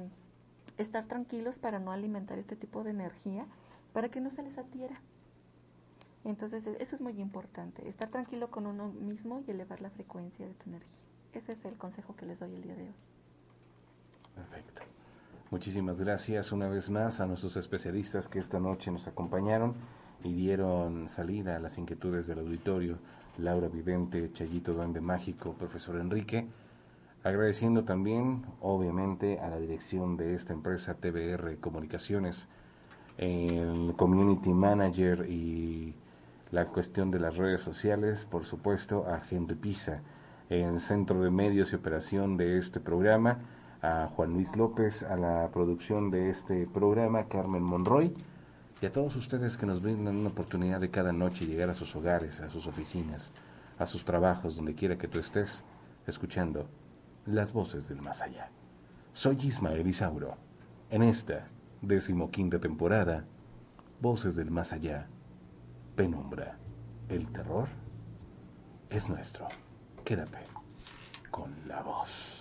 estar tranquilos para no alimentar este tipo de energía para que no se les atiera. Entonces, e, eso es muy importante, estar tranquilo con uno mismo y elevar la frecuencia de tu energía. Ese es el consejo que les doy el día de hoy. Perfecto. Muchísimas gracias una vez más a nuestros especialistas que esta noche nos acompañaron y dieron salida a las inquietudes del auditorio. Laura Vidente, Chayito Duende Mágico, profesor Enrique. Agradeciendo también, obviamente, a la dirección de esta empresa TBR Comunicaciones, el Community Manager y la cuestión de las redes sociales, por supuesto, a Henry Pisa, en Centro de Medios y Operación de este programa, a Juan Luis López, a la producción de este programa, Carmen Monroy, y a todos ustedes que nos brindan una oportunidad de cada noche llegar a sus hogares, a sus oficinas, a sus trabajos, donde quiera que tú estés, escuchando las voces del más allá. Soy Ismael Isauro. En esta decimoquinta temporada, Voces del Más Allá, Penumbra, el terror es nuestro. Quédate con la voz.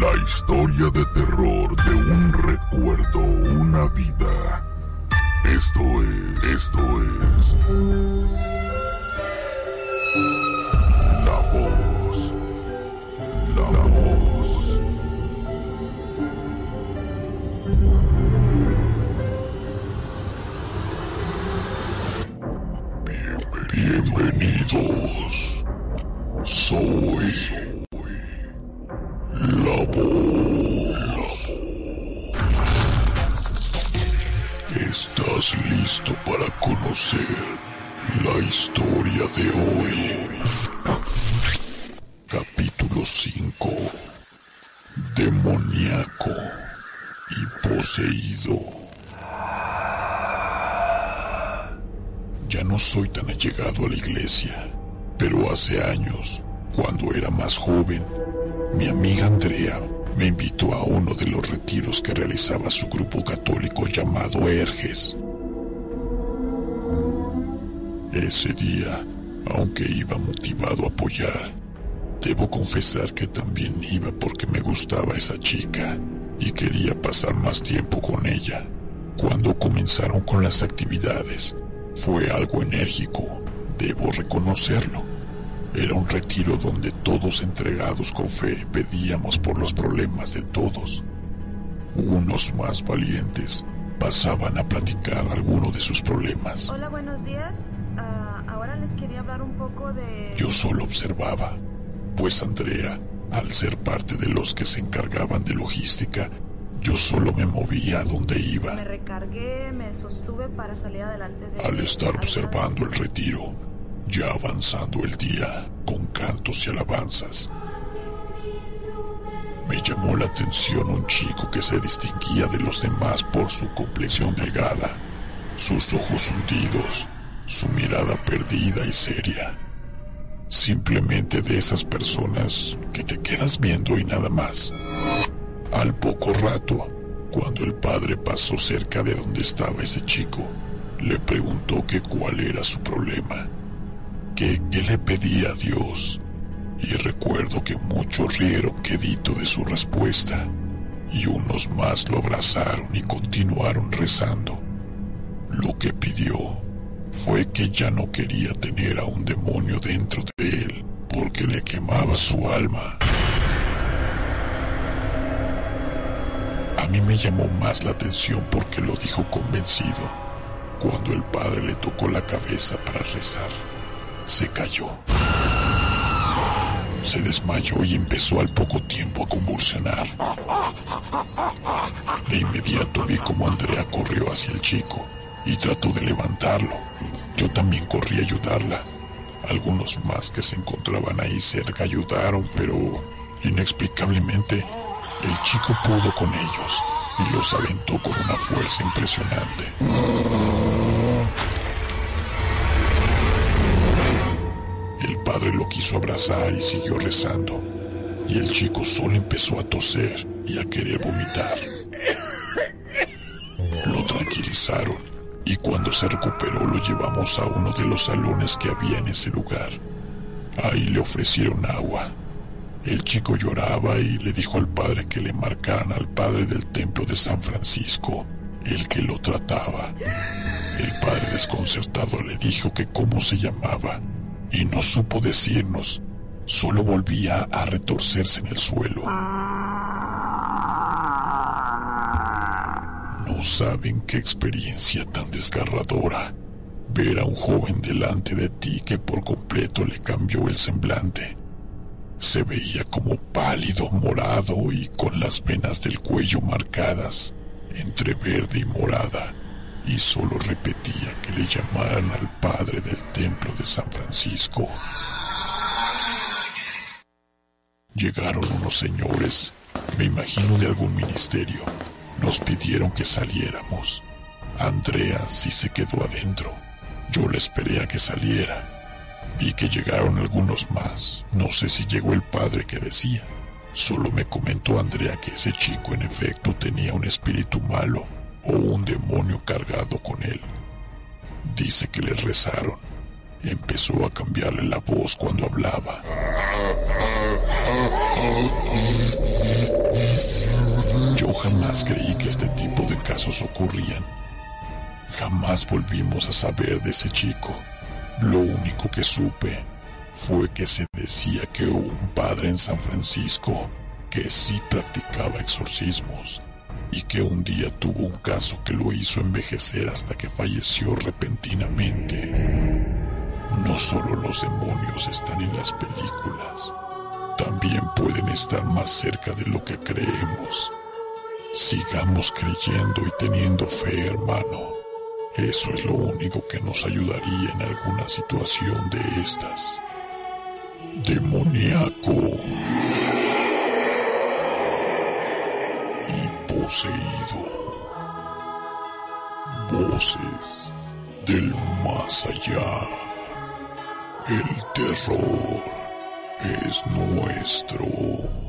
La historia de terror de un recuerdo, una vida. Esto es, esto es. La voz. La, voz. Bienvenidos. Soy ¿Estás listo para conocer la historia de hoy? Capítulo 5. Demoníaco y poseído. Ya no soy tan allegado a la iglesia, pero hace años, cuando era más joven, mi amiga Andrea me invitó a uno de los retiros que realizaba su grupo católico llamado Erges. Ese día, aunque iba motivado a apoyar, debo confesar que también iba porque me gustaba esa chica y quería pasar más tiempo con ella. Cuando comenzaron con las actividades, fue algo enérgico, debo reconocerlo. Era un retiro donde todos entregados con fe pedíamos por los problemas de todos. Unos más valientes pasaban a platicar alguno de sus problemas. Hola, buenos días. Ah, ahora les quería hablar un poco de... Yo solo observaba, pues Andrea, al ser parte de los que se encargaban de logística, yo solo me movía a donde iba. Me recargué, me sostuve para salir adelante de... Al estar observando el retiro, ya avanzando el día con cantos y alabanzas. Me llamó la atención un chico que se distinguía de los demás por su complexión delgada, sus ojos hundidos, su mirada perdida y seria. Simplemente de esas personas que te quedas viendo y nada más. Al poco rato, cuando el padre pasó cerca de donde estaba ese chico, le preguntó que cuál era su problema que él le pedía a Dios, y recuerdo que muchos rieron quedito de su respuesta, y unos más lo abrazaron y continuaron rezando. Lo que pidió fue que ya no quería tener a un demonio dentro de él, porque le quemaba su alma. A mí me llamó más la atención porque lo dijo convencido, cuando el padre le tocó la cabeza para rezar se cayó. Se desmayó y empezó al poco tiempo a convulsionar. De inmediato vi como Andrea corrió hacia el chico y trató de levantarlo. Yo también corrí a ayudarla. Algunos más que se encontraban ahí cerca ayudaron, pero inexplicablemente el chico pudo con ellos y los aventó con una fuerza impresionante. El padre lo quiso abrazar y siguió rezando. Y el chico solo empezó a toser y a querer vomitar. Lo revisaron y cuando se recuperó lo llevamos a uno de los salones que había en ese lugar. Ahí le ofrecieron agua. El chico lloraba y le dijo al padre que le marcaran al padre del templo de San Francisco, el que lo trataba. El padre desconcertado le dijo que cómo se llamaba y no supo decirnos, solo volvía a retorcerse en el suelo. Saben qué experiencia tan desgarradora ver a un joven delante de ti que por completo le cambió el semblante. Se veía como pálido, morado y con las venas del cuello marcadas entre verde y morada, y solo repetía que le llamaran al padre del templo de San Francisco. Llegaron unos señores, me imagino de algún ministerio, nos pidieron que saliéramos. Andrea sí se quedó adentro. Yo le esperé a que saliera. Vi que llegaron algunos más. No sé si llegó el padre que decía. Solo me comentó Andrea que ese chico en efecto tenía un espíritu malo o un demonio cargado con él. Dice que le rezaron. Empezó a cambiarle la voz cuando hablaba. Jamás creí que este tipo de casos ocurrían. Jamás volvimos a saber de ese chico. Lo único que supe fue que se decía que hubo un padre en San Francisco que sí practicaba exorcismos y que un día tuvo un caso que lo hizo envejecer hasta que falleció repentinamente. No solo los demonios están en las películas, también pueden estar más cerca de lo que creemos. Sigamos creyendo y teniendo fe, hermano. Eso es lo único que nos ayudaría en alguna situación de estas. Demoníaco. Y poseído. Voces del más allá. El terror es nuestro.